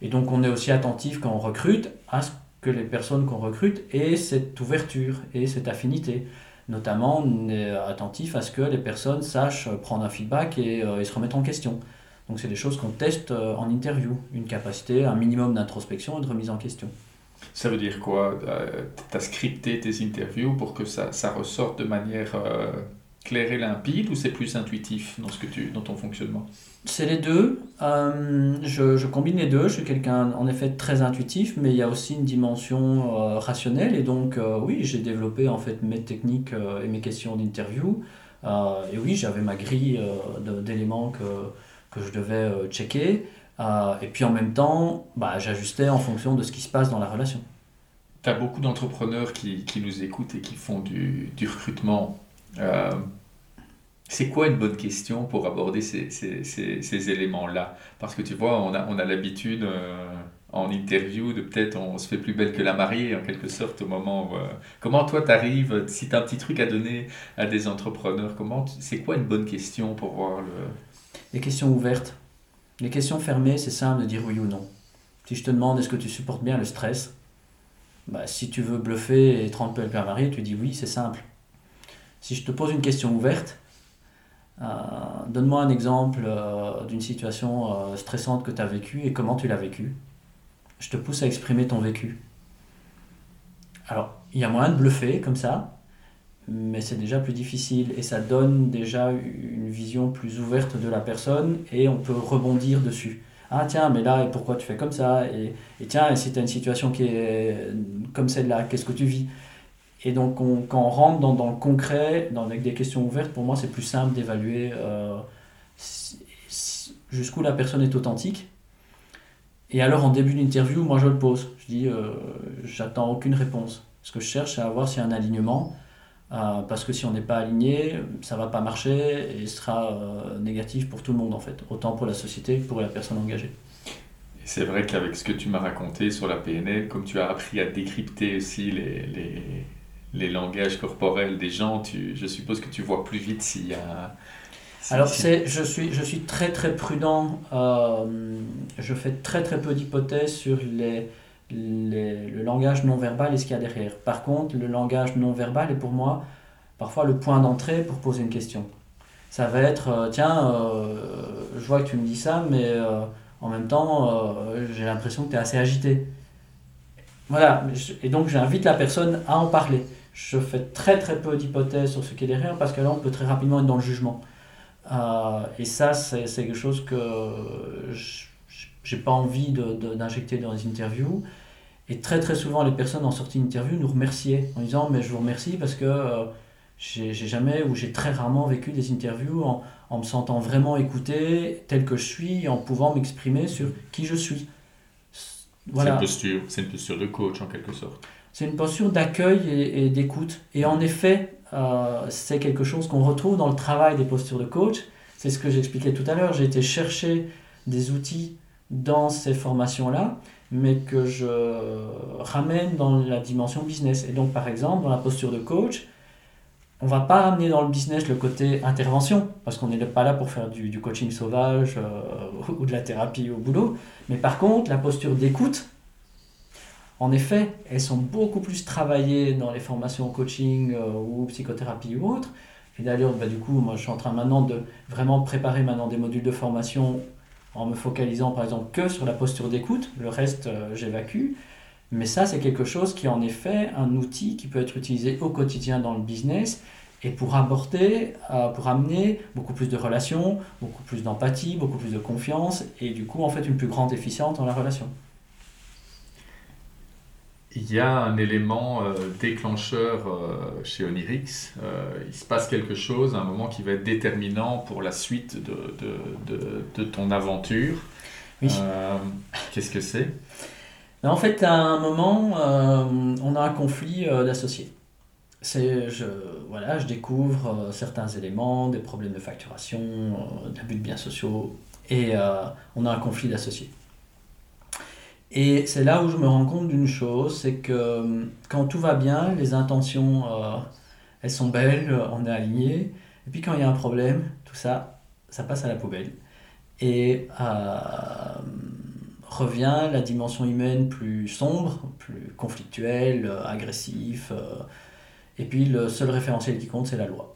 Et donc on est aussi attentif quand on recrute à ce que les personnes qu'on recrute aient cette ouverture et cette affinité. Notamment, on est attentif à ce que les personnes sachent prendre un feedback et, euh, se remettre en question. Donc, c'est des choses qu'on teste euh, en interview, une capacité, un minimum d'introspection et de remise en question. Ça veut dire quoi? Euh, Tu as scripté tes interviews pour que ça, ça ressorte de manière clair et limpide ou c'est plus intuitif dans, ce que tu, dans ton fonctionnement? C'est les deux. Euh, je, je, combine les deux. Je suis quelqu'un en effet très intuitif, mais il y a aussi une dimension euh, rationnelle. Et donc, euh, oui, j'ai développé en fait mes techniques et mes questions d'interview. et oui, j'avais ma grille d'éléments que, que je devais checker. et puis en même temps, bah, j'ajustais en fonction de ce qui se passe dans la relation. Tu as beaucoup d'entrepreneurs qui, qui, nous écoutent et qui font du, du recrutement euh, c'est quoi une bonne question pour aborder ces, éléments-là? Parce que tu vois, on a, l'habitude euh, en interview de peut-être on se fait plus belle que la mariée en quelque sorte au moment où... Euh, comment toi tu arrives, si tu un petit truc à donner à des entrepreneurs, comment c'est quoi une bonne question pour voir le... Les questions ouvertes. Les questions fermées, c'est simple de dire oui ou non. Si je te demande est-ce que tu supportes bien le stress, bah, si tu veux bluffer et 30 belles que la mariée, tu dis oui, c'est simple. Si je te pose une question ouverte, euh, donne-moi un exemple euh, d'une situation euh, stressante que tu as vécue et comment tu l'as vécue. Je te pousse à exprimer ton vécu. Alors, il y a moyen de bluffer comme ça, mais c'est déjà plus difficile et ça donne déjà une vision plus ouverte de la personne et on peut rebondir dessus. Ah tiens, mais là, et pourquoi tu fais comme ça? Et, et tiens, et si tu as une situation qui est comme celle-là, qu'est-ce que tu vis? Et donc, quand on rentre dans, dans, le concret, dans, avec des questions ouvertes, pour moi, c'est plus simple d'évaluer euh, jusqu'où la personne est authentique. Et alors, en début d'interview, moi, je le pose. Je dis, euh, j'attends aucune réponse. Ce que je cherche, c'est à voir s'il y a un alignement. Euh, parce que si on n'est pas aligné, ça va pas marcher et sera négatif pour tout le monde, en fait. Autant pour la société que pour la personne engagée. C'est vrai qu'avec ce que tu m'as raconté sur la PNL, comme tu as appris à décrypter aussi les les langages corporels des gens, tu, je suppose que tu vois plus vite s'il y a... Alors c'est, je, suis, je suis très très prudent, euh, je fais très très peu d'hypothèses sur les, les, le langage non verbal et ce qu'il y a derrière. Par contre, le langage non verbal est pour moi parfois le point d'entrée pour poser une question. Ça va être, euh, tiens, euh, je vois que tu me dis ça, mais en même temps, j'ai l'impression que tu es assez agité. Voilà, et donc j'invite la personne à en parler je fais très très peu d'hypothèses sur ce qui est derrière parce que là on peut très rapidement être dans le jugement. Euh, et ça, c'est quelque chose que j'ai pas envie d'injecter de, dans les interviews. Et très très souvent, les personnes en sortie d'interview nous remerciaient en disant Mais je vous remercie parce que euh, j'ai jamais ou j'ai très rarement vécu des interviews en, en, me sentant vraiment écouté tel que je suis, en pouvant m'exprimer sur qui je suis. Voilà. C'est une, une posture de coach en quelque sorte c'est une posture d'accueil et, d'écoute. Et en effet, euh, c'est quelque chose qu'on retrouve dans le travail des postures de coach. C'est ce que j'expliquais tout à l'heure. J'ai été chercher des outils dans ces formations-là. mais que je ramène dans la dimension business. Et donc, par exemple, dans la posture de coach, on va pas amener dans le business le côté intervention, parce qu'on n'est pas là pour faire du, coaching sauvage euh, ou de la thérapie au boulot. Mais par contre, la posture d'écoute, en effet, elles sont beaucoup plus travaillées dans les formations coaching euh, ou psychothérapie ou autre. Et d'ailleurs, bah, du coup, moi, je suis en train maintenant de vraiment préparer maintenant des modules de formation en me focalisant par exemple que sur la posture d'écoute. Le reste, euh, j'évacue. Mais ça, c'est quelque chose qui est en effet un outil qui peut être utilisé au quotidien dans le business et pour aborder, euh, pour amener beaucoup plus de relations, beaucoup plus d'empathie, beaucoup plus de confiance et du coup en fait une plus grande efficience dans la relation. Il y a un élément euh, déclencheur euh, chez Onirix. il se passe quelque chose, un moment qui va être déterminant pour la suite de, de, de, de ton aventure. Oui. Qu'est-ce que c'est? En fait, à un moment, euh, on a un conflit euh, d'associés. C'est, je, voilà, je découvre euh, certains éléments, des problèmes de facturation, d'abus de biens sociaux, et on a un conflit d'associés. Et c'est là où je me rends compte d'une chose, c'est que quand tout va bien, les intentions, elles sont belles, on est aligné, et puis quand il y a un problème, tout ça, ça passe à la poubelle. Et revient la dimension humaine plus sombre, plus conflictuelle, euh, agressive. Euh, et puis le seul référentiel qui compte, c'est la loi.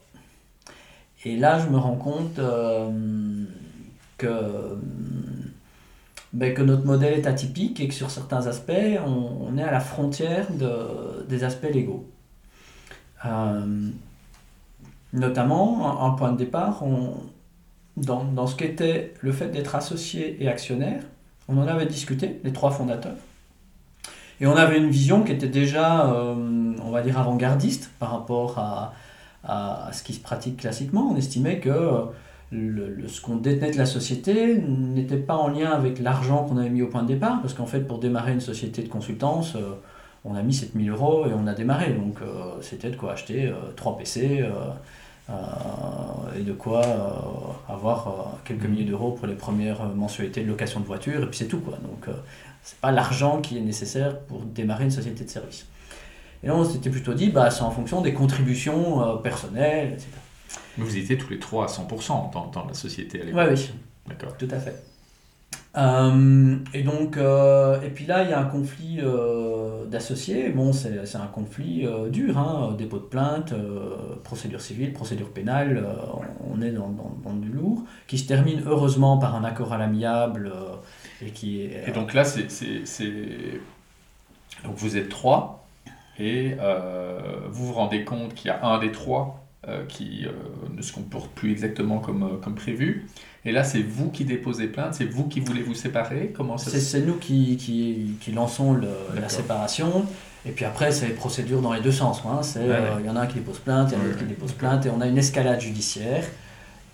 Et là, je me rends compte euh, que, ben, que notre modèle est atypique et que sur certains aspects, on, est à la frontière de, des aspects légaux. notamment, un, point de départ, on, dans, dans ce qu'était le fait d'être associé et actionnaire, on en avait discuté, les trois fondateurs. Et on avait une vision qui était déjà, euh, on va dire, avant-gardiste par rapport à, ce qui se pratique classiquement. On estimait que ce qu'on détenait de la société n'était pas en lien avec l'argent qu'on avait mis au point de départ, parce qu'en fait, pour démarrer une société de consultance, euh, on a mis 7000 euros et on a démarré. Donc, euh, c'était de quoi acheter trois PC euh, et de quoi avoir quelques milliers d'euros pour les premières mensualités de location de voiture, et puis c'est tout. Quoi. Donc, c'est pas l'argent qui est nécessaire pour démarrer une société de service. Et là, on s'était plutôt dit, bah, c'est en fonction des contributions personnelles, etc. vous étiez tous les trois à 100% dans, dans la société à l'époque Oui, oui. D'accord. Tout à fait. Euh, et donc, euh, et puis là, il y a un conflit euh, d'associés. Bon, c'est un conflit dur, hein, dépôt de plainte, procédure civile, procédure pénale, on est dans, dans, du lourd, qui se termine heureusement par un accord à l'amiable. et qui Et donc là, c'est. Donc vous êtes trois, et vous vous rendez compte qu'il y a un des trois qui ne se comporte plus exactement comme, comme prévu. Et là, c'est vous qui déposez plainte, c'est vous qui voulez vous séparer Comment ça C'est nous qui, qui, qui lançons la séparation. Et puis après, c'est les procédures dans les deux sens. Hein. Euh, il y en a un qui dépose plainte, il y en a un qui dépose plainte, et on a une escalade judiciaire.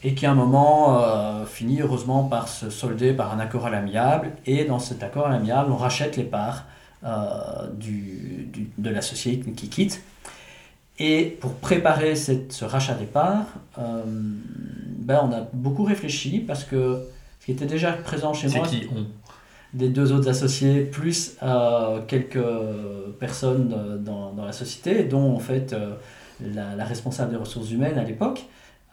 Et qui à un moment euh, finit heureusement par se solder par un accord à l'amiable. Et dans cet accord à l'amiable, on rachète les parts euh, du, du, de l'associé qui quitte. Et pour préparer cette, ce rachat des parts, ben, on a beaucoup réfléchi parce que ce qui était déjà présent chez moi. qui Des deux autres associés, plus euh, quelques personnes euh, dans, dans, la société, dont en fait euh, la, responsable des ressources humaines à l'époque,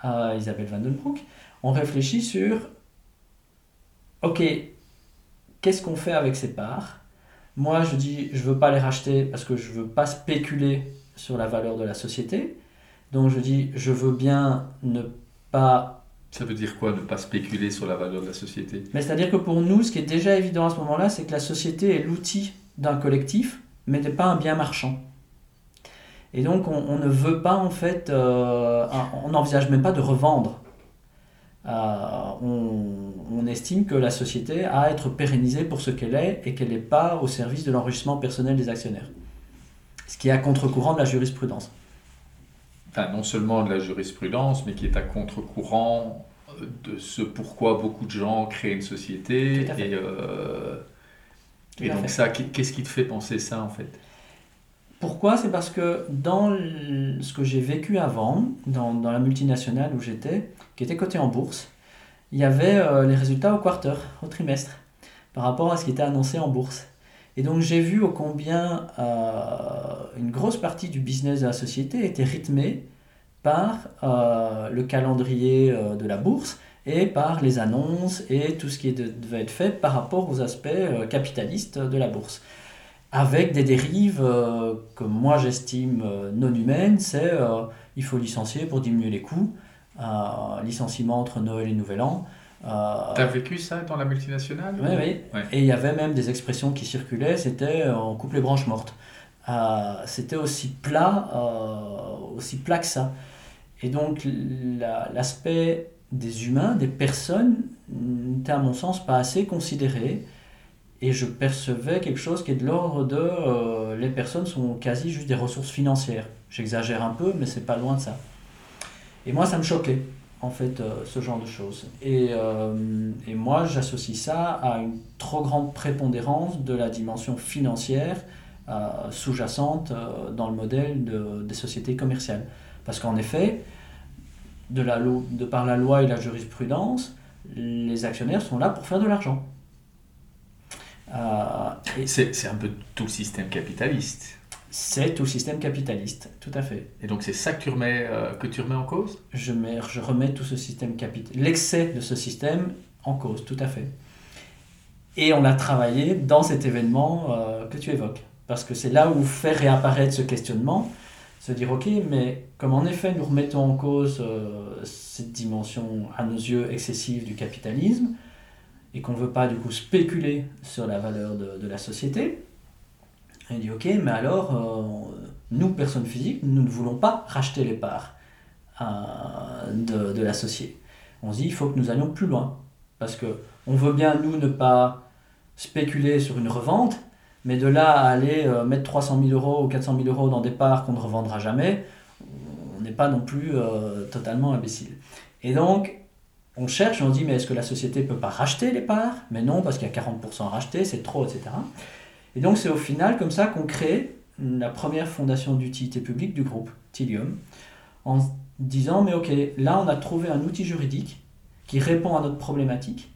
Isabelle Vandenbroek, on réfléchit sur ok, qu'est-ce qu'on fait avec ces parts? Moi, je dis, je veux pas les racheter parce que je veux pas spéculer sur la valeur de la société. Donc, je dis, je veux bien ne pas ça veut dire quoi, ne pas spéculer sur la valeur de la société? Mais C'est-à-dire que pour nous, ce qui est déjà évident à ce moment-là, c'est que la société est l'outil d'un collectif, mais n'est pas un bien marchand. Et donc, on, ne veut pas, en fait, euh, on n'envisage même pas de revendre. Euh, on, estime que la société a à être pérennisée pour ce qu'elle est et qu'elle n'est pas au service de l'enrichissement personnel des actionnaires. Ce qui est à contre-courant de la jurisprudence non seulement de la jurisprudence, mais qui est à contre-courant de ce pourquoi beaucoup de gens créent une société. Et, euh, et donc ça, qu'est-ce qui te fait penser ça en fait? Pourquoi? C'est parce que dans ce que j'ai vécu avant, dans, dans la multinationale où j'étais, qui était cotée en bourse, il y avait euh, les résultats au quarter, au trimestre, par rapport à ce qui était annoncé en bourse. Et donc j'ai vu combien une grosse partie du business de la société était rythmée par le calendrier de la bourse et par les annonces et tout ce qui devait être fait par rapport aux aspects capitalistes de la bourse avec des dérives euh, que moi j'estime euh, non humaines, c'est euh, il faut licencier pour diminuer les coûts, licenciement entre Noël et Nouvel An. Tu as vécu ça dans la multinationale Oui, oui. Et il y avait même des expressions qui circulaient, c'était on coupe les branches mortes. c'était aussi plat, aussi plat que ça. Et donc l'aspect des humains, des personnes, n'était à mon sens pas assez considéré et je percevais quelque chose qui est de l'ordre de euh, les personnes sont quasi juste des ressources financières. J'exagère un peu, mais c'est pas loin de ça. Et moi, ça me choquait, en fait, euh, ce genre de choses. Et, euh, et moi, j'associe ça à une trop grande prépondérance de la dimension financière sous-jacente dans le modèle de, des sociétés commerciales. Parce qu'en effet, de, la, de par la loi et la jurisprudence, les actionnaires sont là pour faire de l'argent. Euh, c'est un peu tout le système capitaliste. C'est tout le système capitaliste, tout à fait. Et donc c'est ça que tu remets, euh, que tu remets en cause? Je, mets, je remets tout ce système capitaliste, l'excès de ce système en cause, tout à fait. Et on a travaillé dans cet événement euh, que tu évoques. Parce que c'est là où fait réapparaître ce questionnement, se dire, ok, mais comme en effet nous remettons en cause cette dimension à nos yeux excessive du capitalisme, et qu'on ne veut pas du coup spéculer sur la valeur de, la société, il dit ok, mais alors euh, nous, personnes physiques, nous ne voulons pas racheter les parts euh, de, de, la société. On se dit il faut que nous allions plus loin. Parce que on veut bien, nous, ne pas spéculer sur une revente, mais de là à aller euh, mettre 300 000 euros ou 400 000 euros dans des parts qu'on ne revendra jamais, on n'est pas non plus totalement imbécile. Et donc, on cherche, on dit, mais est-ce que la société ne peut pas racheter les parts? Mais non, parce qu'il y a 40% rachetés, c'est trop, etc. Et donc c'est au final comme ça qu'on crée la première fondation d'utilité publique du groupe, Tilium, en disant, mais ok, là on a trouvé un outil juridique qui répond à notre problématique.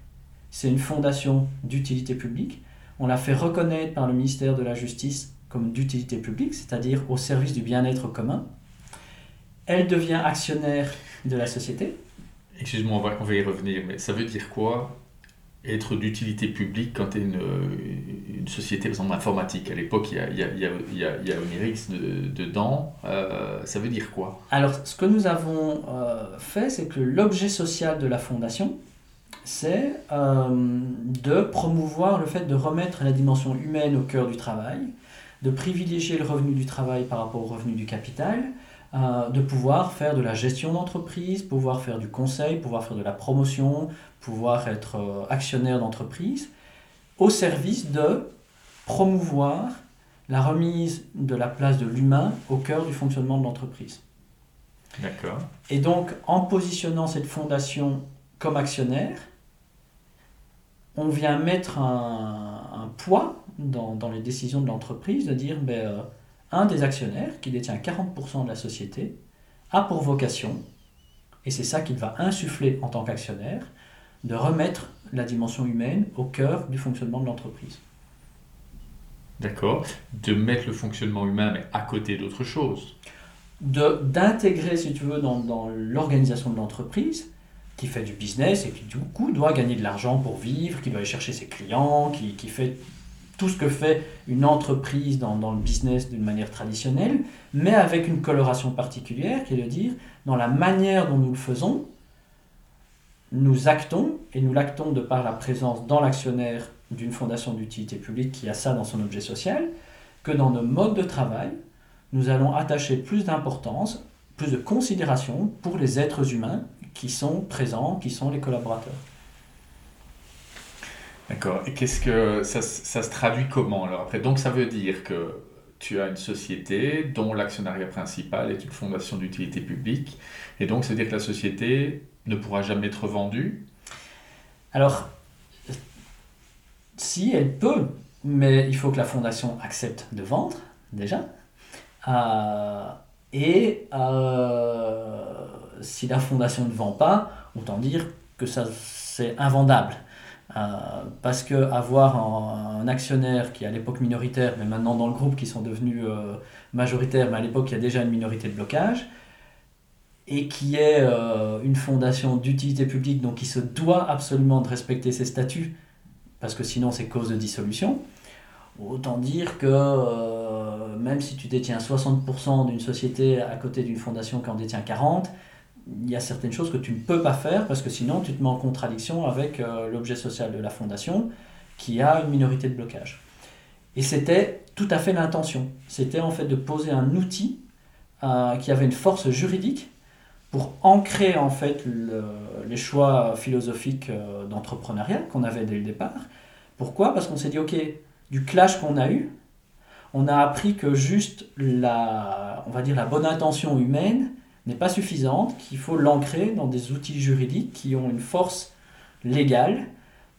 C'est une fondation d'utilité publique. On l'a fait reconnaître par le ministère de la Justice comme d'utilité publique, c'est-à-dire au service du bien-être commun. Elle devient actionnaire de la société. Excuse-moi, on va, y revenir, mais ça veut dire quoi être d'utilité publique quand tu es une, société, par exemple, informatique À l'époque, il y a, il dedans. Ça veut dire quoi? Alors, ce que nous avons euh, fait, c'est que l'objet social de la fondation, c'est euh, de promouvoir le fait de remettre la dimension humaine au cœur du travail, de privilégier le revenu du travail par rapport au revenu du capital, euh, de pouvoir faire de la gestion d'entreprise, pouvoir faire du conseil, pouvoir faire de la promotion, pouvoir être euh, actionnaire d'entreprise, au service de promouvoir la remise de la place de l'humain au cœur du fonctionnement de l'entreprise. D'accord. Et donc, en positionnant cette fondation comme actionnaire, on vient mettre un, poids dans, les décisions de l'entreprise, de dire, ben, euh, un des actionnaires, qui détient 40% de la société, a pour vocation, et c'est ça qu'il va insuffler en tant qu'actionnaire, de remettre la dimension humaine au cœur du fonctionnement de l'entreprise. D'accord. De mettre le fonctionnement humain, mais à côté d'autre chose. D'intégrer, si tu veux, dans, dans l'organisation de l'entreprise, qui fait du business et qui du coup doit gagner de l'argent pour vivre, qui doit aller chercher ses clients, qui, qui fait tout ce que fait une entreprise dans, le business d'une manière traditionnelle, mais avec une coloration particulière, qui est de dire, dans la manière dont nous le faisons, nous actons, et nous l'actons de par la présence dans l'actionnaire d'une fondation d'utilité publique qui a ça dans son objet social, que dans nos modes de travail, nous allons attacher plus d'importance, plus de considération pour les êtres humains qui sont présents, qui sont les collaborateurs. D'accord. Et qu'est-ce que ça, se traduit comment alors après? Donc ça veut dire que tu as une société dont l'actionnariat principal est une fondation d'utilité publique, et donc ça veut dire que la société ne pourra jamais être vendue? Alors, si elle peut, mais il faut que la fondation accepte de vendre déjà. Euh, et euh, si la fondation ne vend pas, autant dire que ça c'est invendable. Parce que avoir un, actionnaire qui est à l'époque minoritaire, mais maintenant dans le groupe qui sont devenus majoritaires, mais à l'époque il y a déjà une minorité de blocage, et qui est une fondation d'utilité publique, donc qui se doit absolument de respecter ses statuts, parce que sinon c'est cause de dissolution. Autant dire que euh, même si tu détiens 60% d'une société à côté d'une fondation qui en détient 40%, il y a certaines choses que tu ne peux pas faire parce que sinon tu te mets en contradiction avec euh, l'objet social de la fondation qui a une minorité de blocage. Et c'était tout à fait l'intention. C'était en fait de poser un outil euh, qui avait une force juridique pour ancrer en fait les choix philosophiques d'entrepreneuriat qu'on avait dès le départ. Pourquoi? Parce qu'on s'est dit, ok, du clash qu'on a eu, on a appris que juste la, on va dire la bonne intention humaine n'est pas suffisante, qu'il faut l'ancrer dans des outils juridiques qui ont une force légale,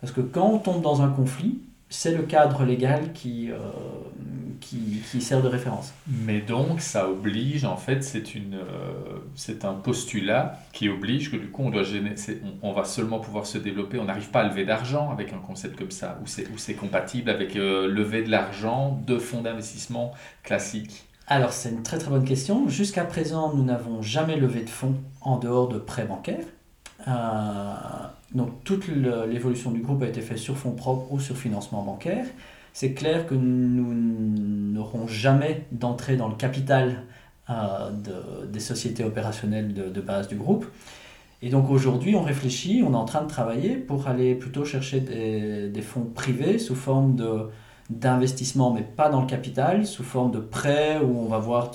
parce que quand on tombe dans un conflit, c'est le cadre légal qui, euh, qui, qui, sert de référence. Mais donc, ça oblige, en fait, c'est une, euh, c'est un postulat qui oblige que du coup, on, doit on, va seulement pouvoir se développer. On n'arrive pas à lever d'argent avec un concept comme ça, où c'est compatible avec euh, lever de l'argent de fonds d'investissement classiques. Alors, c'est une très très bonne question. Jusqu'à présent, nous n'avons jamais levé de fonds en dehors de prêts bancaires. Euh, donc toute l'évolution du groupe a été faite sur fonds propres ou sur financement bancaire. C'est clair que nous n'aurons jamais d'entrée dans le capital euh, des sociétés opérationnelles de, base du groupe. Et donc aujourd'hui, on réfléchit, on est en train de travailler pour aller plutôt chercher des, des fonds privés sous forme de, d'investissement, mais pas dans le capital, sous forme de prêts où on va voir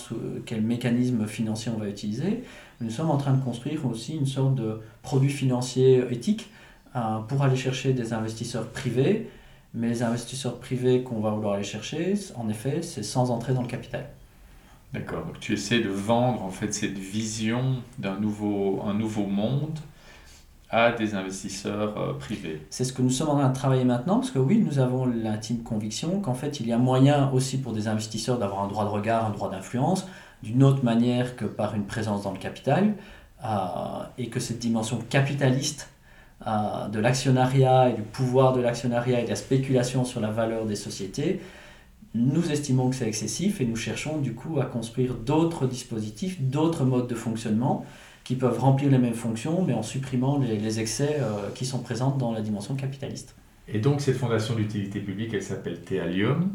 quel mécanisme financier on va utiliser. Nous sommes en train de construire aussi une sorte de produit financier éthique euh, pour aller chercher des investisseurs privés. Mais les investisseurs privés qu'on va vouloir aller chercher, en effet, c'est sans entrer dans le capital. D'accord, donc tu essaies de vendre en fait cette vision d'un nouveau, un nouveau monde à des investisseurs euh, privés. C'est ce que nous sommes en train de travailler maintenant, parce que oui, nous avons l'intime conviction qu'en fait, il y a moyen aussi pour des investisseurs d'avoir un droit de regard, un droit d'influence, d'une autre manière que par une présence dans le capital, euh, et que cette dimension capitaliste euh, de l'actionnariat et du pouvoir de l'actionnariat et de la spéculation sur la valeur des sociétés, nous estimons que c'est excessif et nous cherchons du coup à construire d'autres dispositifs, d'autres modes de fonctionnement qui peuvent remplir les mêmes fonctions, mais en supprimant les, excès euh, qui sont présents dans la dimension capitaliste. Et donc cette fondation d'utilité publique, elle s'appelle Théalium.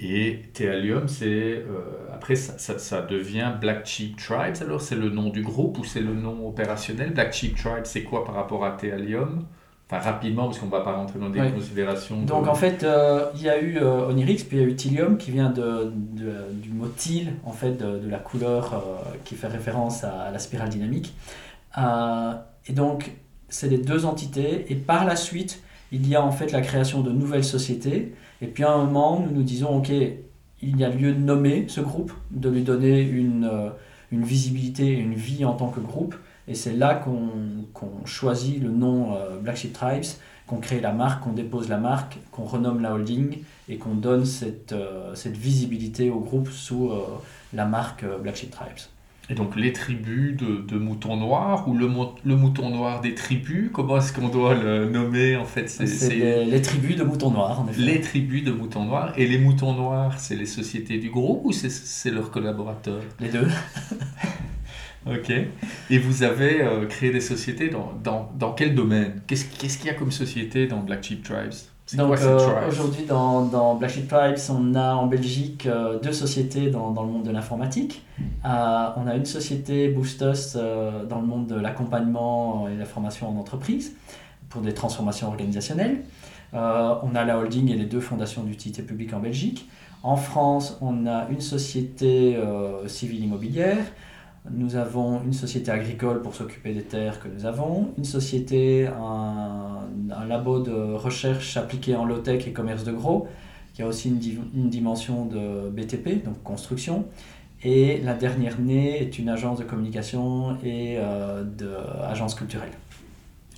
Et Théalium, c'est euh, après ça, ça, devient Black Sheep Tribes. Alors c'est le nom du groupe ou c'est le nom opérationnel? Black Sheep Tribes, c'est quoi par rapport à Théalium Enfin rapidement parce qu'on ne va pas rentrer dans des considérations. Donc en fait, euh, il y a eu euh, Onirix, puis il y a eu Thylium qui vient de, de, du mot Thiel, en fait, de, la couleur qui fait référence à, la spirale dynamique. et donc c'est les deux entités. Et par la suite, il y a en fait la création de nouvelles sociétés et puis à un moment, nous nous disons, OK, il y a lieu de nommer ce groupe, de lui donner une, euh, une visibilité et une vie en tant que groupe. Et c'est là qu'on choisit le nom euh, Black Sheep Tribes, qu'on crée la marque, qu'on dépose la marque, qu'on renomme la holding et qu'on donne cette, euh, cette visibilité au groupe sous la marque Black Sheep Tribes. Et donc les tribus de, de moutons noirs ou le, le, mouton noir des tribus, comment est-ce qu'on doit le nommer en fait C'est les, tribus de moutons noirs en effet. Les tribus de moutons noirs. Et les moutons noirs, c'est les sociétés du groupe ou c'est leurs collaborateurs? Les deux. ok. Et vous avez euh, créé des sociétés dans, dans, dans quel domaine? Qu'est-ce qu'il y a comme société dans Black Sheep Tribes? Donc euh, aujourd'hui dans, dans Black Sheep Tribes, on a en Belgique euh, deux sociétés dans, dans, le monde de l'informatique. Euh, on a une société Boostus dans le monde de l'accompagnement et la formation en entreprise pour des transformations organisationnelles. on a la holding et les deux fondations d'utilité publique en Belgique. En France, on a une société civile immobilière. Nous avons une société agricole pour s'occuper des terres que nous avons, une société, un, un labo de recherche appliquée en low-tech et commerce de gros, qui a aussi une, une, dimension de BTP, donc construction. Et la dernière née est une agence de communication et euh, d'agence culturelle.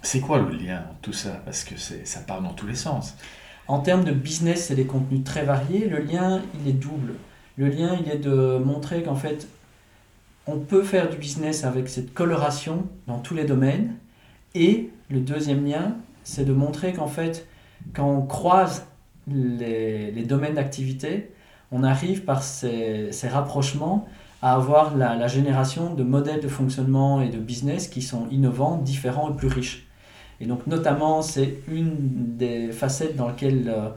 C'est quoi le lien tout ça? Parce que ça part dans tous les sens. En termes de business et des contenus très variés, le lien, il est double. Le lien, il est de montrer qu'en fait, on peut faire du business avec cette coloration dans tous les domaines. Et le deuxième lien, c'est de montrer qu'en fait, quand on croise les, domaines d'activité, on arrive par ces, rapprochements à avoir la, génération de modèles de fonctionnement et de business qui sont innovants, différents et plus riches. Et donc notamment, c'est une des facettes dans lesquelles euh,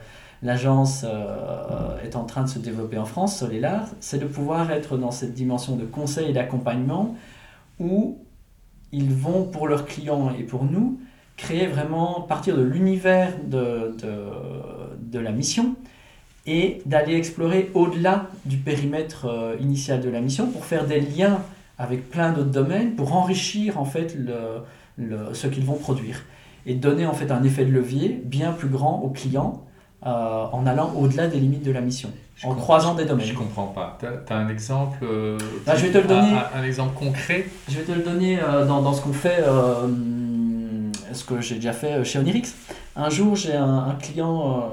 l'agence euh, est en train de se développer en France, Solelar, c'est de pouvoir être dans cette dimension de conseil et d'accompagnement où ils vont pour leurs clients et pour nous créer vraiment partir de l'univers de, de, la mission et d'aller explorer au-delà du périmètre euh, initial de la mission pour faire des liens avec plein d'autres domaines pour enrichir en fait le, ce qu'ils vont produire et donner en fait un effet de levier bien plus grand aux clients euh, en allant au-delà des limites de la mission, je en croisant des domaines. Je comprends pas. Tu as, un exemple euh, bah, Je vais te le donner. Un, un, exemple concret Je vais te le donner euh, dans, dans, ce qu'on fait, ce que j'ai déjà fait chez Onirix. Un jour, j'ai un, un, client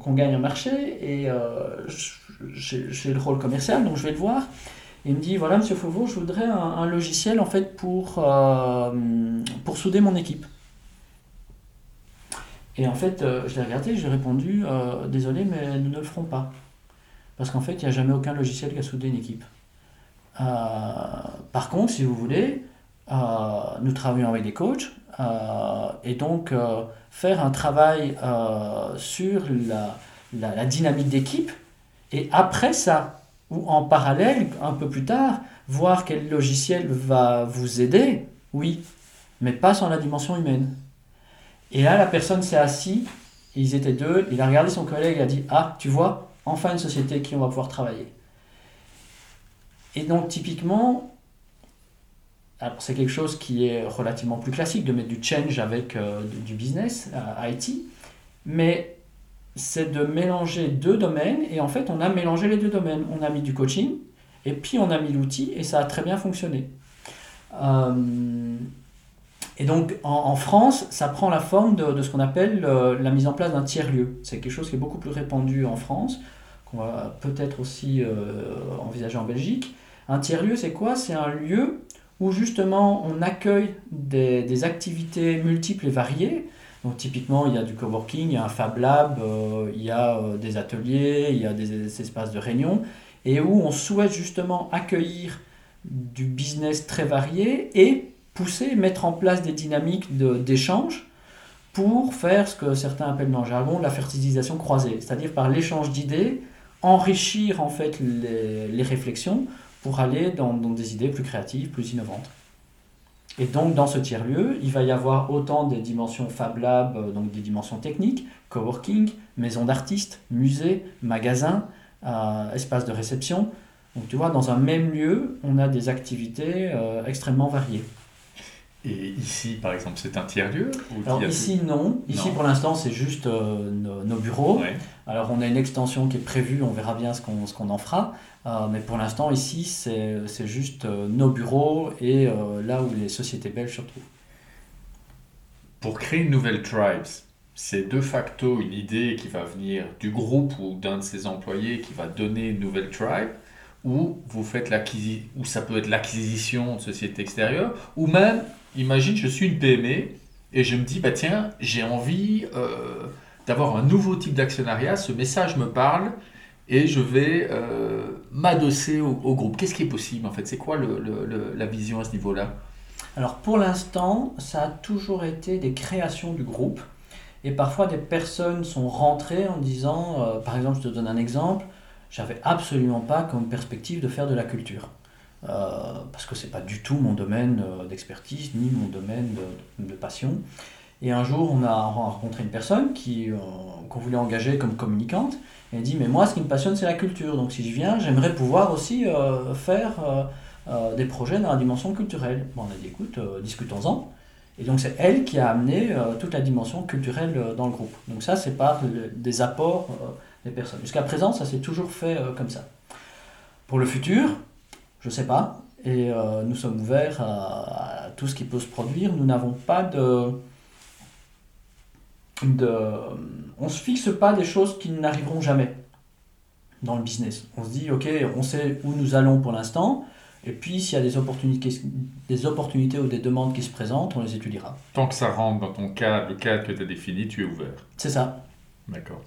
qu'on gagne un marché et j'ai le rôle commercial, donc je vais le voir. Il me dit voilà, monsieur Fauveau, je voudrais un, un logiciel en fait pour, pour souder mon équipe. Et en fait, euh, je l'ai regardé, j'ai répondu euh, Désolé, mais nous ne le ferons pas. Parce qu'en fait, il n'y a jamais aucun logiciel qui a soudé une équipe. Euh, par contre, si vous voulez, nous travaillons avec des coachs et donc faire un travail sur la, la, la dynamique d'équipe et après ça, ou en parallèle, un peu plus tard, voir quel logiciel va vous aider, oui, mais pas sans la dimension humaine. Et là, la personne s'est assise, ils étaient deux, il a regardé son collègue et a dit Ah, tu vois, enfin une société qui on va pouvoir travailler. Et donc, typiquement, c'est quelque chose qui est relativement plus classique de mettre du change avec euh, du business, IT, mais c'est de mélanger deux domaines, et en fait, on a mélangé les deux domaines. On a mis du coaching, et puis on a mis l'outil, et ça a très bien fonctionné. Euh, et donc en, France, ça prend la forme de, ce qu'on appelle euh, la mise en place d'un tiers-lieu. C'est quelque chose qui est beaucoup plus répandu en France, qu'on va peut-être aussi euh, envisager en Belgique. Un tiers-lieu, c'est quoi? C'est un lieu où justement on accueille des, activités multiples et variées. Donc typiquement, il y a du coworking, il y a un Fab Lab, euh, il y a des ateliers, il y a des espaces de réunion, et où on souhaite justement accueillir du business très varié et pousser, mettre en place des dynamiques d'échange pour faire ce que certains appellent dans le jargon la fertilisation croisée, c'est-à-dire par l'échange d'idées, enrichir en fait les, les, réflexions pour aller dans, dans, des idées plus créatives, plus innovantes. Et donc dans ce tiers-lieu, il va y avoir autant des dimensions Fab Lab, euh, donc des dimensions techniques, coworking, maison d'artistes, musée, magasin, euh, espace de réception. Donc tu vois, dans un même lieu, on a des activités euh, extrêmement variées. Et ici, par exemple, c'est un tiers-lieu Alors ici, non. Ici, non. pour l'instant, c'est juste euh, nos, nos, bureaux. Ouais. Alors on a une extension qui est prévue, on verra bien ce qu'on qu en fera. Euh, mais pour l'instant, ici, c'est juste euh, nos bureaux et là où les sociétés belges se retrouvent. Pour créer une nouvelle Tribes, c'est de facto une idée qui va venir du groupe ou d'un de ses employés qui va donner une nouvelle tribe ou vous faites l'acquisition, ou ça peut être l'acquisition de sociétés extérieures, ou même imagine, je suis une PME et je me dis, bah tiens, j'ai envie euh, d'avoir un nouveau type d'actionnariat, ce message me parle et je vais euh, m'adosser au, groupe. Qu'est-ce qui est possible en fait? C'est quoi la vision à ce niveau-là? Alors pour l'instant, ça a toujours été des créations du groupe et parfois des personnes sont rentrées en disant, euh, par exemple, je te donne un exemple, j'avais absolument pas comme perspective de faire de la culture. Euh, parce que c'est pas du tout mon domaine euh, d'expertise ni mon domaine de, passion. Et un jour, on a rencontré une personne qui euh, qu'on voulait engager comme communicante. Et elle dit mais moi, ce qui me passionne, c'est la culture. Donc si je viens, j'aimerais pouvoir aussi faire des projets dans la dimension culturelle. Bon, on a dit écoute, discutons-en. Et donc c'est elle qui a amené toute la dimension culturelle dans le groupe. Donc ça, c'est par des apports des personnes. Jusqu'à présent, ça s'est toujours fait comme ça. Pour le futur, je ne sais pas. Et euh, nous sommes ouverts à, à, tout ce qui peut se produire. Nous n'avons pas de, de... On ne se fixe pas des choses qui n'arriveront jamais dans le business. On se dit, ok, on sait où nous allons pour l'instant. Et puis, s'il y a des opportunités, des opportunités ou des demandes qui se présentent, on les étudiera. Tant que ça rentre dans ton cadre, le cadre que tu as défini, tu es ouvert. C'est ça. D'accord.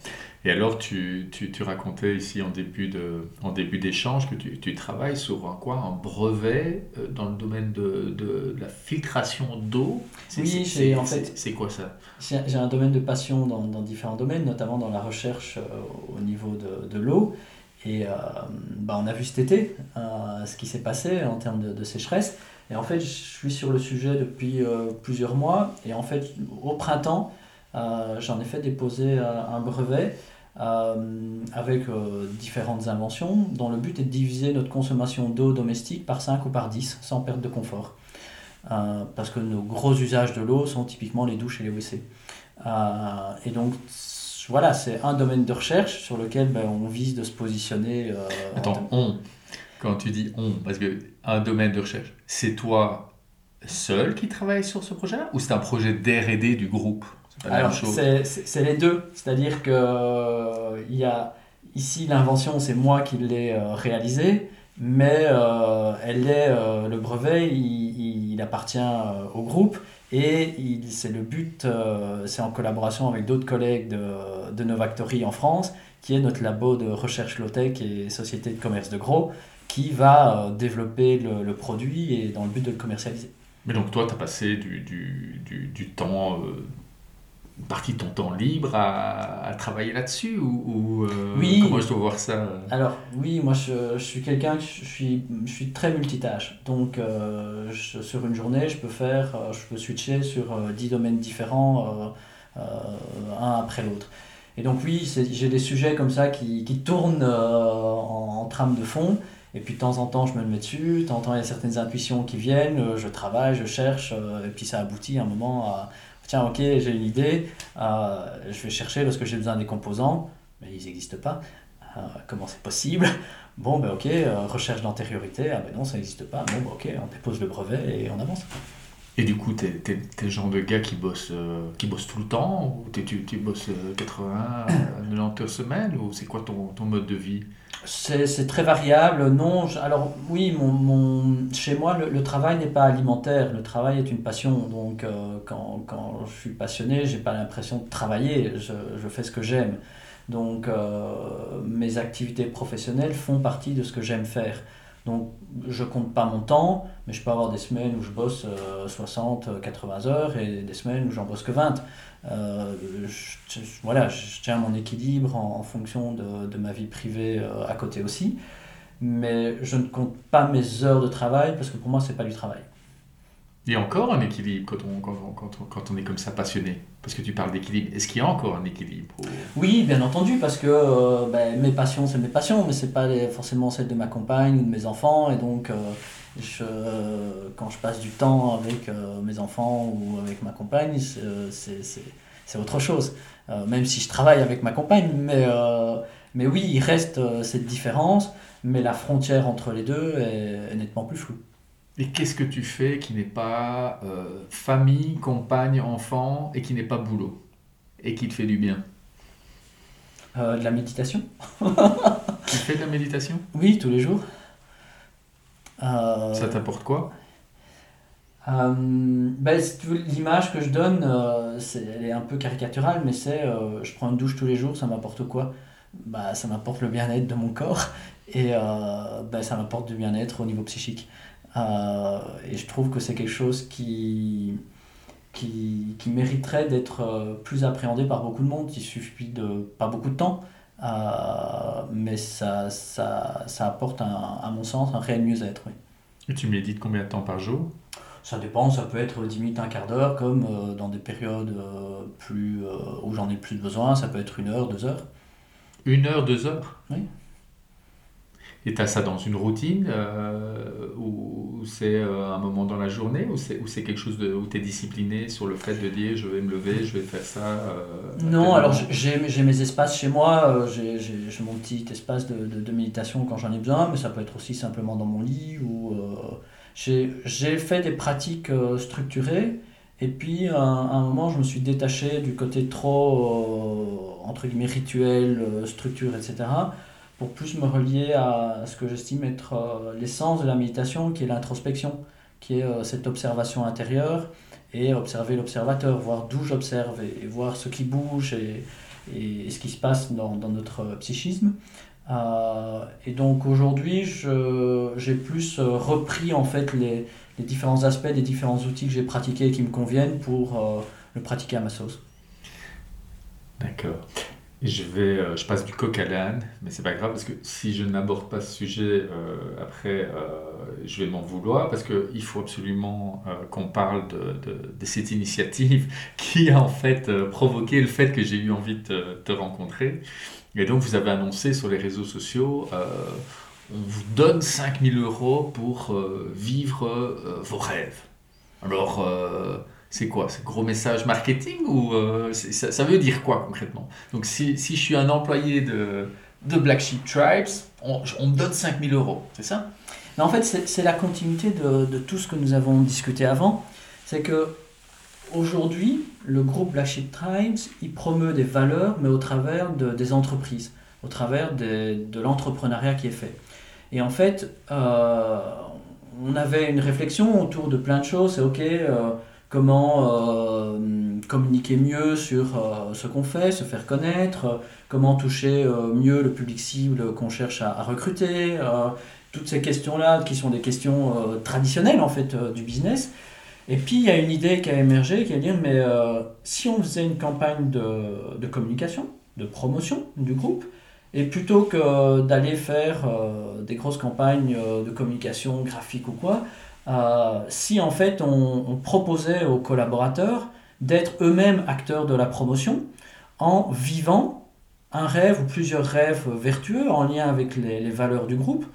Et alors, tu, tu, tu, racontais ici en début, de, en début d'échange que tu, tu, travailles sur un, quoi, un brevet euh, dans le domaine de, de, la filtration d'eau. Oui, c'est en fait. C'est quoi ça? J'ai un domaine de passion dans, dans, différents domaines, notamment dans la recherche euh, au niveau de, de l'eau. Et euh, bah, on a vu cet été ce qui s'est passé en termes de, de, sécheresse. Et en fait, je suis sur le sujet depuis plusieurs mois. Et en fait, au printemps, j'en ai fait déposer un brevet euh, avec euh, différentes inventions dont le but est de diviser notre consommation d'eau domestique par 5 ou par 10 sans perte de confort. Euh, parce que nos gros usages de l'eau sont typiquement les douches et les WC. et donc, voilà, c'est un domaine de recherche sur lequel ben, on vise de se positionner. Attends, on, quand tu dis on, parce que un domaine de recherche, c'est toi seul qui travaille sur ce projet ou c'est un projet d'R&D du groupe? Alors, c'est les deux. C'est-à-dire que euh, il y a ici l'invention, c'est moi qui l'ai euh, réalisée, mais euh, elle est, le brevet, il, il appartient au groupe et c'est le but, c'est en collaboration avec d'autres collègues de, de Novactory en France, qui est notre labo de recherche low-tech et société de commerce de gros, qui va développer le, le, produit et dans le but de le commercialiser. Mais donc toi, tu as passé du, du, du, du temps partie de ton temps libre à, à travailler là-dessus ou, euh, oui. comment je dois voir ça Alors oui, moi je, je suis quelqu'un, je suis, je suis très multitâche. Donc euh, sur une journée, je peux faire, euh, je peux switcher sur 10 domaines différents, un après l'autre. Et donc oui, j'ai des sujets comme ça qui, qui tournent en, en, trame de fond. Et puis de temps en temps, je me le mets dessus. De temps en temps, il y a certaines intuitions qui viennent. Je travaille, je cherche. et puis ça aboutit à un moment à tiens, ok, j'ai une idée, euh, je vais chercher parce que j'ai besoin des composants, mais ils n'existent pas. Euh, comment c'est possible? Bon, ben ok, euh, recherche d'antériorité, ah ben non, ça n'existe pas. Bon, ben ok, on dépose le brevet et on avance. Et du coup, tu es, le genre de gars qui bosse, qui bosse tout le temps Ou tu, tu bosses 80, 90 heures semaine Ou c'est quoi ton, ton mode de vie? C'est très variable. Non, alors oui, mon, mon, chez moi, le, travail n'est pas alimentaire. Le travail est une passion. Donc, euh, quand, quand, je suis passionné, j'ai pas l'impression de travailler. Je, je, fais ce que j'aime. Donc, euh, mes activités professionnelles font partie de ce que j'aime faire. Donc, je compte pas mon temps, mais je peux avoir des semaines où je bosse 60, 80 heures et des semaines où j'en bosse que 20. Euh, voilà, je tiens mon équilibre en, fonction de, de, ma vie privée euh, à côté aussi. Mais je ne compte pas mes heures de travail parce que pour moi, c'est pas du travail. Il y a encore un équilibre quand on, quand, on, quand, on, quand on est comme ça passionné Parce que tu parles d'équilibre. Est-ce qu'il y a encore un équilibre Oui, bien entendu, parce que euh, ben, mes passions, c'est mes passions, mais c'est pas forcément celles de ma compagne ou de mes enfants. Et donc, je, quand je passe du temps avec euh, mes enfants ou avec ma compagne, c'est autre chose. Euh, même si je travaille avec ma compagne, mais, euh, mais oui, il reste cette différence, mais la frontière entre les deux est, nettement plus floue. Et qu'est-ce que tu fais qui n'est pas famille, compagne, enfant et qui n'est pas boulot et qui te fait du bien? De la méditation. tu fais de la méditation? Oui, tous les jours. Euh, ça t'apporte quoi? euh, ben, L'image que je donne, euh, elle est un peu caricaturale, mais c'est je prends une douche tous les jours, ça m'apporte quoi? Bah, Ça m'apporte le bien-être de mon corps et ben, ça m'apporte du bien-être au niveau psychique. Et je trouve que c'est quelque chose qui, qui, qui mériterait d'être plus appréhendé par beaucoup de monde. Il suffit de pas beaucoup de temps. Euh, mais ça, ça, ça apporte, un, à mon sens, un réel mieux-être. Oui. Et tu médites combien de temps par jour? Ça dépend, ça peut être 10 minutes, un quart d'heure, comme euh, dans des périodes euh, plus, où j'en ai plus besoin, ça peut être une heure, deux heures. Une heure, deux heures? Oui. Et tu as ça dans une routine euh, ou c'est euh, un moment dans la journée ou c'est quelque chose de, où tu es discipliné sur le fait de dire je vais me lever, je vais faire ça euh, Non, alors j'ai mes espaces chez moi, j'ai mon petit espace de, de, méditation quand j'en ai besoin, mais ça peut être aussi simplement dans mon lit ou j'ai fait des pratiques structurées et puis à un, moment je me suis détaché du côté trop entre guillemets rituel, structure, etc pour plus me relier à ce que j'estime être euh, l'essence de la méditation, qui est l'introspection, qui est euh, cette observation intérieure et observer l'observateur, voir d'où j'observe et, voir ce qui bouge et, et, ce qui se passe dans, dans notre psychisme. Euh, et donc aujourd'hui, j'ai plus repris en fait les, les, différents aspects des différents outils que j'ai pratiqués et qui me conviennent pour le pratiquer à ma sauce. D'accord. Je, vais, euh, je passe du coq à l'âne, mais c'est pas grave parce que si je n'aborde pas ce sujet, euh, après, euh, je vais m'en vouloir parce qu'il faut absolument qu'on parle de, de, cette initiative qui a en fait provoqué le fait que j'ai eu envie de te, rencontrer. Et donc, vous avez annoncé sur les réseaux sociaux, on vous donne 5000 euros pour vivre vos rêves. Alors, c'est quoi C'est gros message marketing ou euh, ça, veut dire quoi concrètement? Donc si, si, je suis un employé de, de Black Sheep Tribes, on, on me donne 5000 euros, c'est ça? Mais En fait, c'est la continuité de, de, tout ce que nous avons discuté avant. C'est que aujourd'hui, le groupe Black Sheep Tribes, il promeut des valeurs, mais au travers de, des entreprises, au travers de, de l'entrepreneuriat qui est fait. Et en fait, euh, on avait une réflexion autour de plein de choses. C'est OK. Euh, comment euh, communiquer mieux sur euh, ce qu'on fait, se faire connaître, comment toucher euh, mieux le public cible qu'on cherche à, recruter, toutes ces questions-là qui sont des questions traditionnelles en fait du business. Et puis il y a une idée qui a émergé qui est de dire mais si on faisait une campagne de, communication, de promotion du groupe, et plutôt que d'aller faire des grosses campagnes de communication graphique ou quoi, euh, si en fait on, proposait aux collaborateurs d'être eux-mêmes acteurs de la promotion en vivant un rêve ou plusieurs rêves vertueux en lien avec les, valeurs du groupe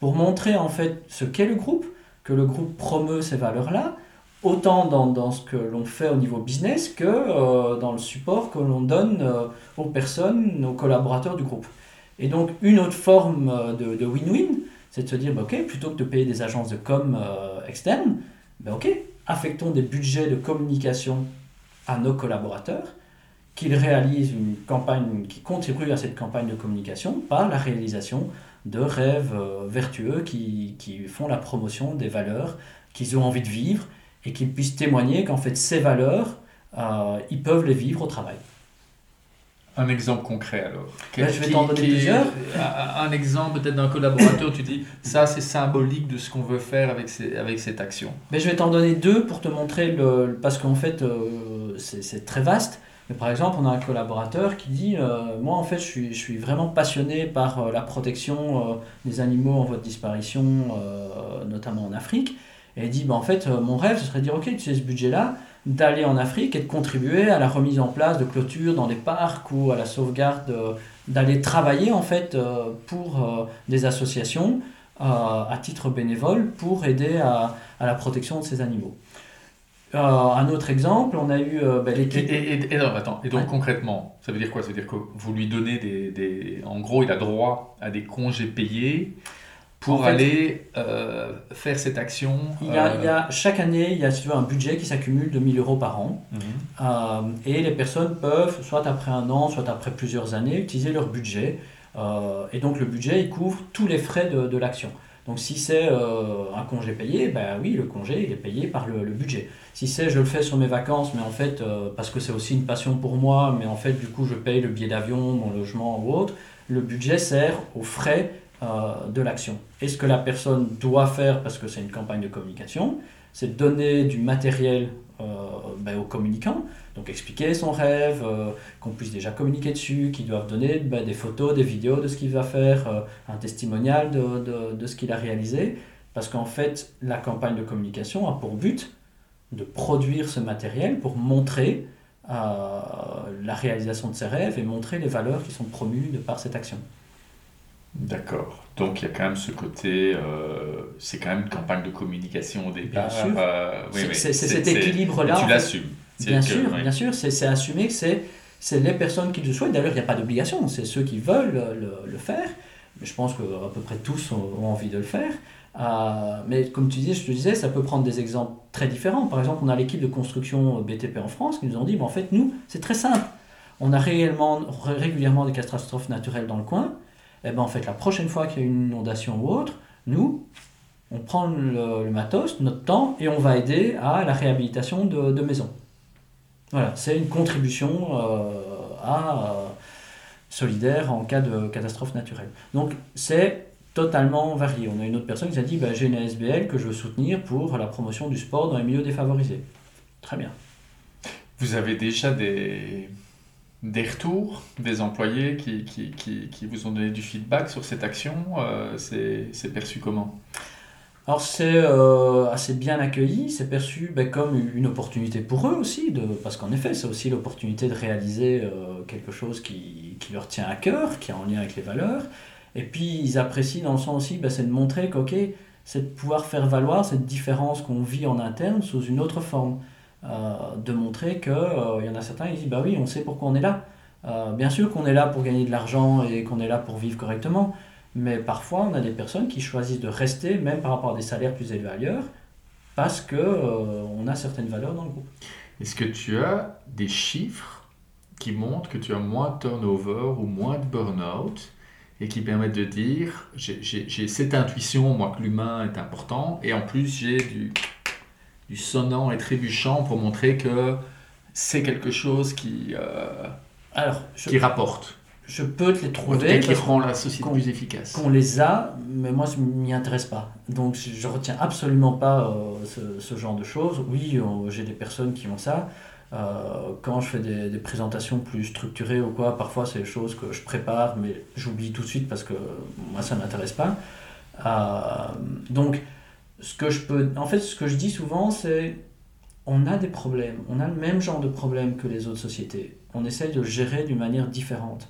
pour montrer en fait ce qu'est le groupe, que le groupe promeut ces valeurs-là, autant dans, dans, ce que l'on fait au niveau business que euh, dans le support que l'on donne euh, aux personnes, aux collaborateurs du groupe. Et donc une autre forme de win-win, c'est de se dire, bah, ok, plutôt que de payer des agences de com euh, externes, bah, ok, affectons des budgets de communication à nos collaborateurs, qu'ils réalisent une campagne, qui contribue à cette campagne de communication par la réalisation de rêves euh, vertueux qui, qui, font la promotion des valeurs qu'ils ont envie de vivre et qu'ils puissent témoigner qu'en fait ces valeurs, euh, ils peuvent les vivre au travail. Un exemple concret alors. je vais t'en donner plusieurs. Un, exemple peut-être d'un collaborateur, tu dis ça c'est symbolique de ce qu'on veut faire avec, ces, avec cette action. Mais je vais t'en donner deux pour te montrer, le, parce qu'en fait euh, c'est très vaste. Mais par exemple, on a un collaborateur qui dit euh, Moi en fait je suis, je suis vraiment passionné par euh, la protection des animaux en voie de disparition, notamment en Afrique. Et il dit bah, En fait, mon rêve ce serait de dire Ok, tu sais ce budget là d'aller en Afrique et de contribuer à la remise en place de clôtures dans des parcs ou à la sauvegarde, euh, d'aller travailler en fait euh, pour euh, des associations à titre bénévole pour aider à, à, la protection de ces animaux. un autre exemple, on a eu ben, l'équipe. Et, et, et, attends, et donc concrètement, ça veut dire quoi? Ça veut dire que vous lui donnez des, des. En gros, il a droit à des congés payés pour aller euh, faire cette action il y, a, il y, a, euh, Chaque année, il y a tu veux, un budget qui s'accumule de 1000 euros par an. Mhm. Euh, et les personnes peuvent, soit après un an, soit après plusieurs années, utiliser leur budget. et donc le budget, il couvre tous les frais de, de l'action. Donc si c'est un congé payé, ben oui, le congé, il est payé par le, le budget. Si c'est je le fais sur mes vacances, mais en fait, parce que c'est aussi une passion pour moi, mais en fait, du coup, je paye le billet d'avion, mon logement ou autre, le budget sert aux frais euh, de l'action. Et ce que la personne doit faire, parce que c'est une campagne de communication, c'est donner du matériel euh, ben, aux communicants, donc expliquer son rêve, euh, qu'on puisse déjà communiquer dessus, qu'ils doivent donner ben, des photos, des vidéos de ce qu'il va faire, un testimonial de, de, de ce qu'il a réalisé, parce qu'en fait, la campagne de communication a pour but de produire ce matériel pour montrer la réalisation de ses rêves et montrer les valeurs qui sont promues de par cette action. D'accord. Donc il y a quand même ce côté, euh, c'est quand même une campagne de communication au départ. Bien sûr. Euh, c'est cet équilibre-là. Tu l'assumes. Bien sûr, bien sûr. C'est assumer que c'est les personnes qui le souhaitent. D'ailleurs, il n'y a pas d'obligation. C'est ceux qui veulent le, le, faire. Mais je pense qu'à peu près tous ont, envie de le faire. Euh, mais comme tu disais, je te disais, ça peut prendre des exemples très différents. Par exemple, on a l'équipe de construction BTP en France qui nous ont dit, bon, en fait, nous, c'est très simple. On a réellement, régulièrement des catastrophes naturelles dans le coin. Eh ben, en fait, la prochaine fois qu'il y a une inondation ou autre, nous, on prend le, matos, notre temps, et on va aider à la réhabilitation de, maisons. Voilà, c'est une contribution euh, à, euh, solidaire en cas de catastrophe naturelle. Donc c'est totalement varié. On a une autre personne qui a dit bah, j'ai une ASBL que je veux soutenir pour la promotion du sport dans les milieux défavorisés. Très bien. Vous avez déjà des, des retours des employés qui, qui, qui, qui, vous ont donné du feedback sur cette action euh, C'est perçu comment? Alors c'est euh, assez bien accueilli, c'est perçu ben, comme une opportunité pour eux aussi, de, parce qu'en effet c'est aussi l'opportunité de réaliser euh, quelque chose qui, qui, leur tient à cœur, qui est en lien avec les valeurs. Et puis ils apprécient dans le sens aussi, ben, c'est de montrer qu'ok, c'est de pouvoir faire valoir cette différence qu'on vit en interne sous une autre forme. Euh, de montrer qu'il il y en a certains qui disent, bah oui, on sait pourquoi on est là. bien sûr qu'on est là pour gagner de l'argent et qu'on est là pour vivre correctement, mais parfois, on a des personnes qui choisissent de rester, même par rapport à des salaires plus élevés ailleurs, parce qu'on euh, a certaines valeurs dans le groupe. Est-ce que tu as des chiffres qui montrent que tu as moins de turnover ou moins de burn-out et qui permettent de dire j'ai cette intuition, moi, que l'humain est important, et en plus j'ai du, du sonnant et trébuchant pour montrer que c'est quelque chose qui, euh, Alors, qui rapporte je peux te les trouver. qui rend la société plus efficace. Qu'on les a, mais moi, je m'y intéresse pas. Donc, je retiens absolument pas euh, ce, genre de choses. Oui, euh, j'ai des personnes qui ont ça. Euh, quand je fais des, présentations plus structurées ou quoi, parfois c'est des choses que je prépare, mais j'oublie tout de suite parce que moi, ça m'intéresse pas. donc, ce que je peux. En fait, ce que je dis souvent, c'est on a des problèmes. On a le même genre de problèmes que les autres sociétés. On essaye de gérer d'une manière différente.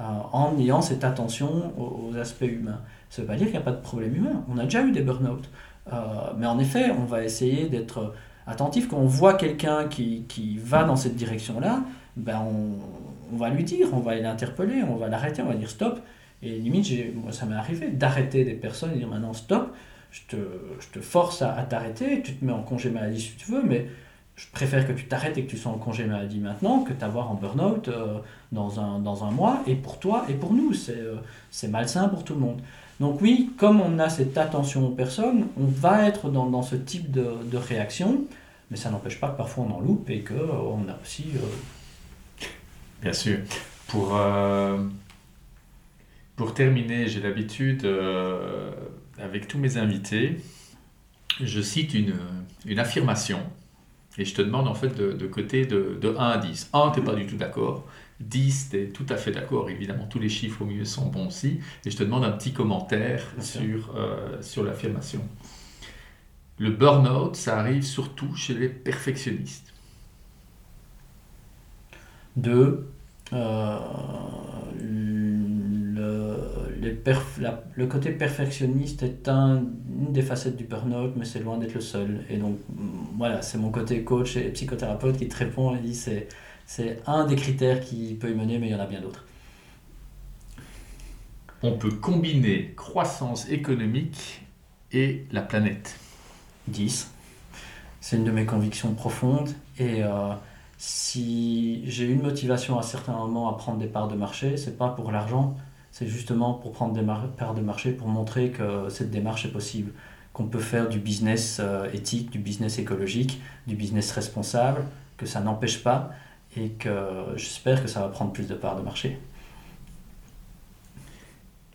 Euh, en ayant cette attention aux, aspects humains. Ça ne veut pas dire qu'il n'y a pas de problème humain. On a déjà eu des burn-out. Euh, mais en effet, on va essayer d'être attentif. Quand on voit quelqu'un qui, qui, va dans cette direction-là, ben on, on, va lui dire, on va l'interpeller, on va l'arrêter, on va dire stop. Et limite, moi, ça m'est arrivé d'arrêter des personnes et dire maintenant stop, je te, je te force à, t'arrêter, tu te mets en congé maladie si tu veux, mais je préfère que tu t'arrêtes et que tu sois en congé maladie maintenant que t'avoir en burn-out euh, dans, un, dans un mois. Et pour toi et pour nous, c'est euh, malsain pour tout le monde. Donc oui, comme on a cette attention aux personnes, on va être dans, dans ce type de, de, réaction, mais ça n'empêche pas que parfois on en loupe et qu'on euh, a aussi... Bien sûr. Pour, pour terminer, j'ai l'habitude, avec tous mes invités, je cite une, une affirmation et je te demande en fait de, de côté de, de 1 à 10. 1, tu n'es pas du tout d'accord. 10, tu es tout à fait d'accord. Évidemment, tous les chiffres au milieu sont bons aussi. Et je te demande un petit commentaire sur, euh, sur l'affirmation. Le burn-out, ça arrive surtout chez les perfectionnistes. 2. Euh, le côté perfectionniste est un, une des facettes du burn-out, mais c'est loin d'être le seul. Et donc, mm, voilà, c'est mon côté coach et psychothérapeute qui te répond et dit c'est, c'est un des critères qui peut y mener, mais il y en a bien d'autres. On peut combiner croissance économique et la planète. 10. C'est une de mes convictions profondes. Et euh, si j'ai une motivation à certains moments à prendre des parts de marché, c'est pas pour l'argent, c'est justement pour prendre des parts de marché, pour montrer que cette démarche est possible, qu'on peut faire du business euh, éthique, du business écologique, du business responsable, que ça n'empêche pas et que j'espère que ça va prendre plus de parts de marché.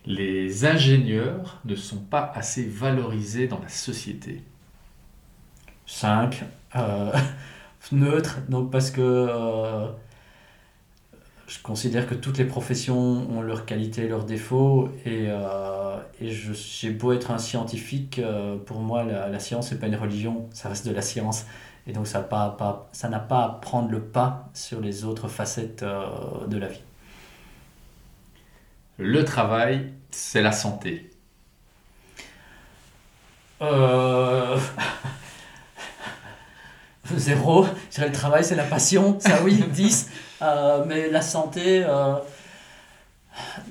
Les ingénieurs ne sont pas assez valorisés dans la société. 5. Euh, neutre, donc parce que euh, je considère que toutes les professions ont leurs qualités, leurs défauts, et, euh, et j'ai beau être un scientifique, euh, pour moi la, la science n'est pas une religion, ça reste de la science, et donc ça n'a pas, pas, ça pas à prendre le pas sur les autres facettes euh, de la vie. Le travail, c'est la santé. Euh... Zéro. Je dirais le travail, c'est la passion. Ça, oui, 10. Euh, mais la santé, euh,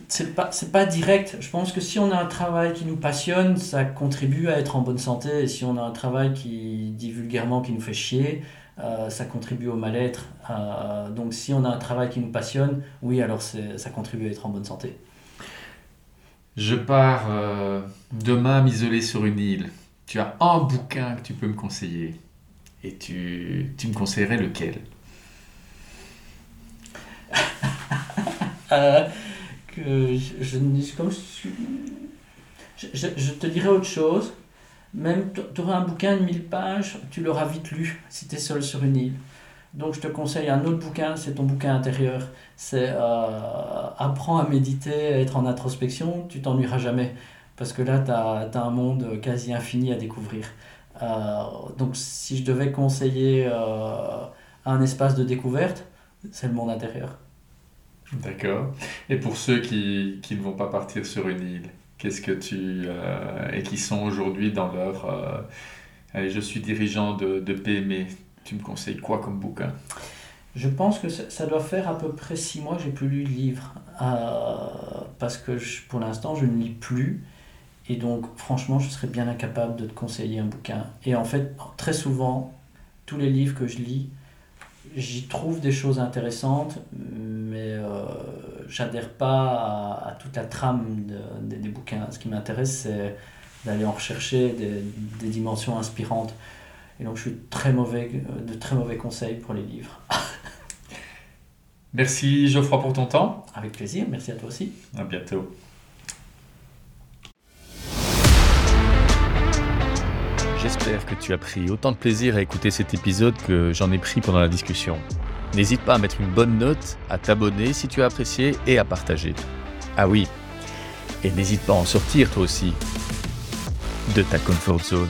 c'est pas, pas direct. Je pense que si on a un travail qui nous passionne, ça contribue à être en bonne santé. Et si on a un travail qui dit vulgairement qui nous fait chier, euh, ça contribue au mal-être. Donc si on a un travail qui nous passionne, oui, alors ça contribue à être en bonne santé. Je pars demain m'isoler sur une île. Tu as un bouquin que tu peux me conseiller. Et tu, me conseillerais lequel? que je, comme je, te dirais autre chose. Même tu auras un bouquin de 1000 pages, tu l'auras vite lu si tu es seul sur une île. Donc je te conseille un autre bouquin, c'est ton bouquin intérieur. C'est euh, Apprends à méditer, à être en introspection, tu t'ennuieras jamais. Parce que là, tu as, as, un monde quasi infini à découvrir. Euh, donc si je devais conseiller euh, un espace de découverte, c'est le monde intérieur. D'accord. Et pour ceux qui, qui, ne vont pas partir sur une île, qu'est-ce que tu... Euh, et qui sont aujourd'hui dans leur... Euh, allez, je suis dirigeant de, de PME, tu me conseilles quoi comme bouquin? Je pense que ça, doit faire à peu près six mois que j'ai plus lu de livre. Euh, parce que je, pour l'instant, je ne lis plus. Et donc, franchement, je serais bien incapable de te conseiller un bouquin. Et en fait, très souvent, tous les livres que je lis, j'y trouve des choses intéressantes, mais euh, j'adhère pas à, à, toute la trame de, de, des bouquins. Ce qui m'intéresse, c'est d'aller en rechercher des, des, dimensions inspirantes. Et donc, je suis très mauvais, de très mauvais conseils pour les livres. merci Geoffroy pour ton temps. Avec plaisir, merci à toi aussi. À bientôt. J'espère que tu as pris autant de plaisir à écouter cet épisode que j'en ai pris pendant la discussion. N'hésite pas à mettre une bonne note, à t'abonner si tu as apprécié et à partager. Ah oui, et n'hésite pas à en sortir toi aussi de ta comfort zone.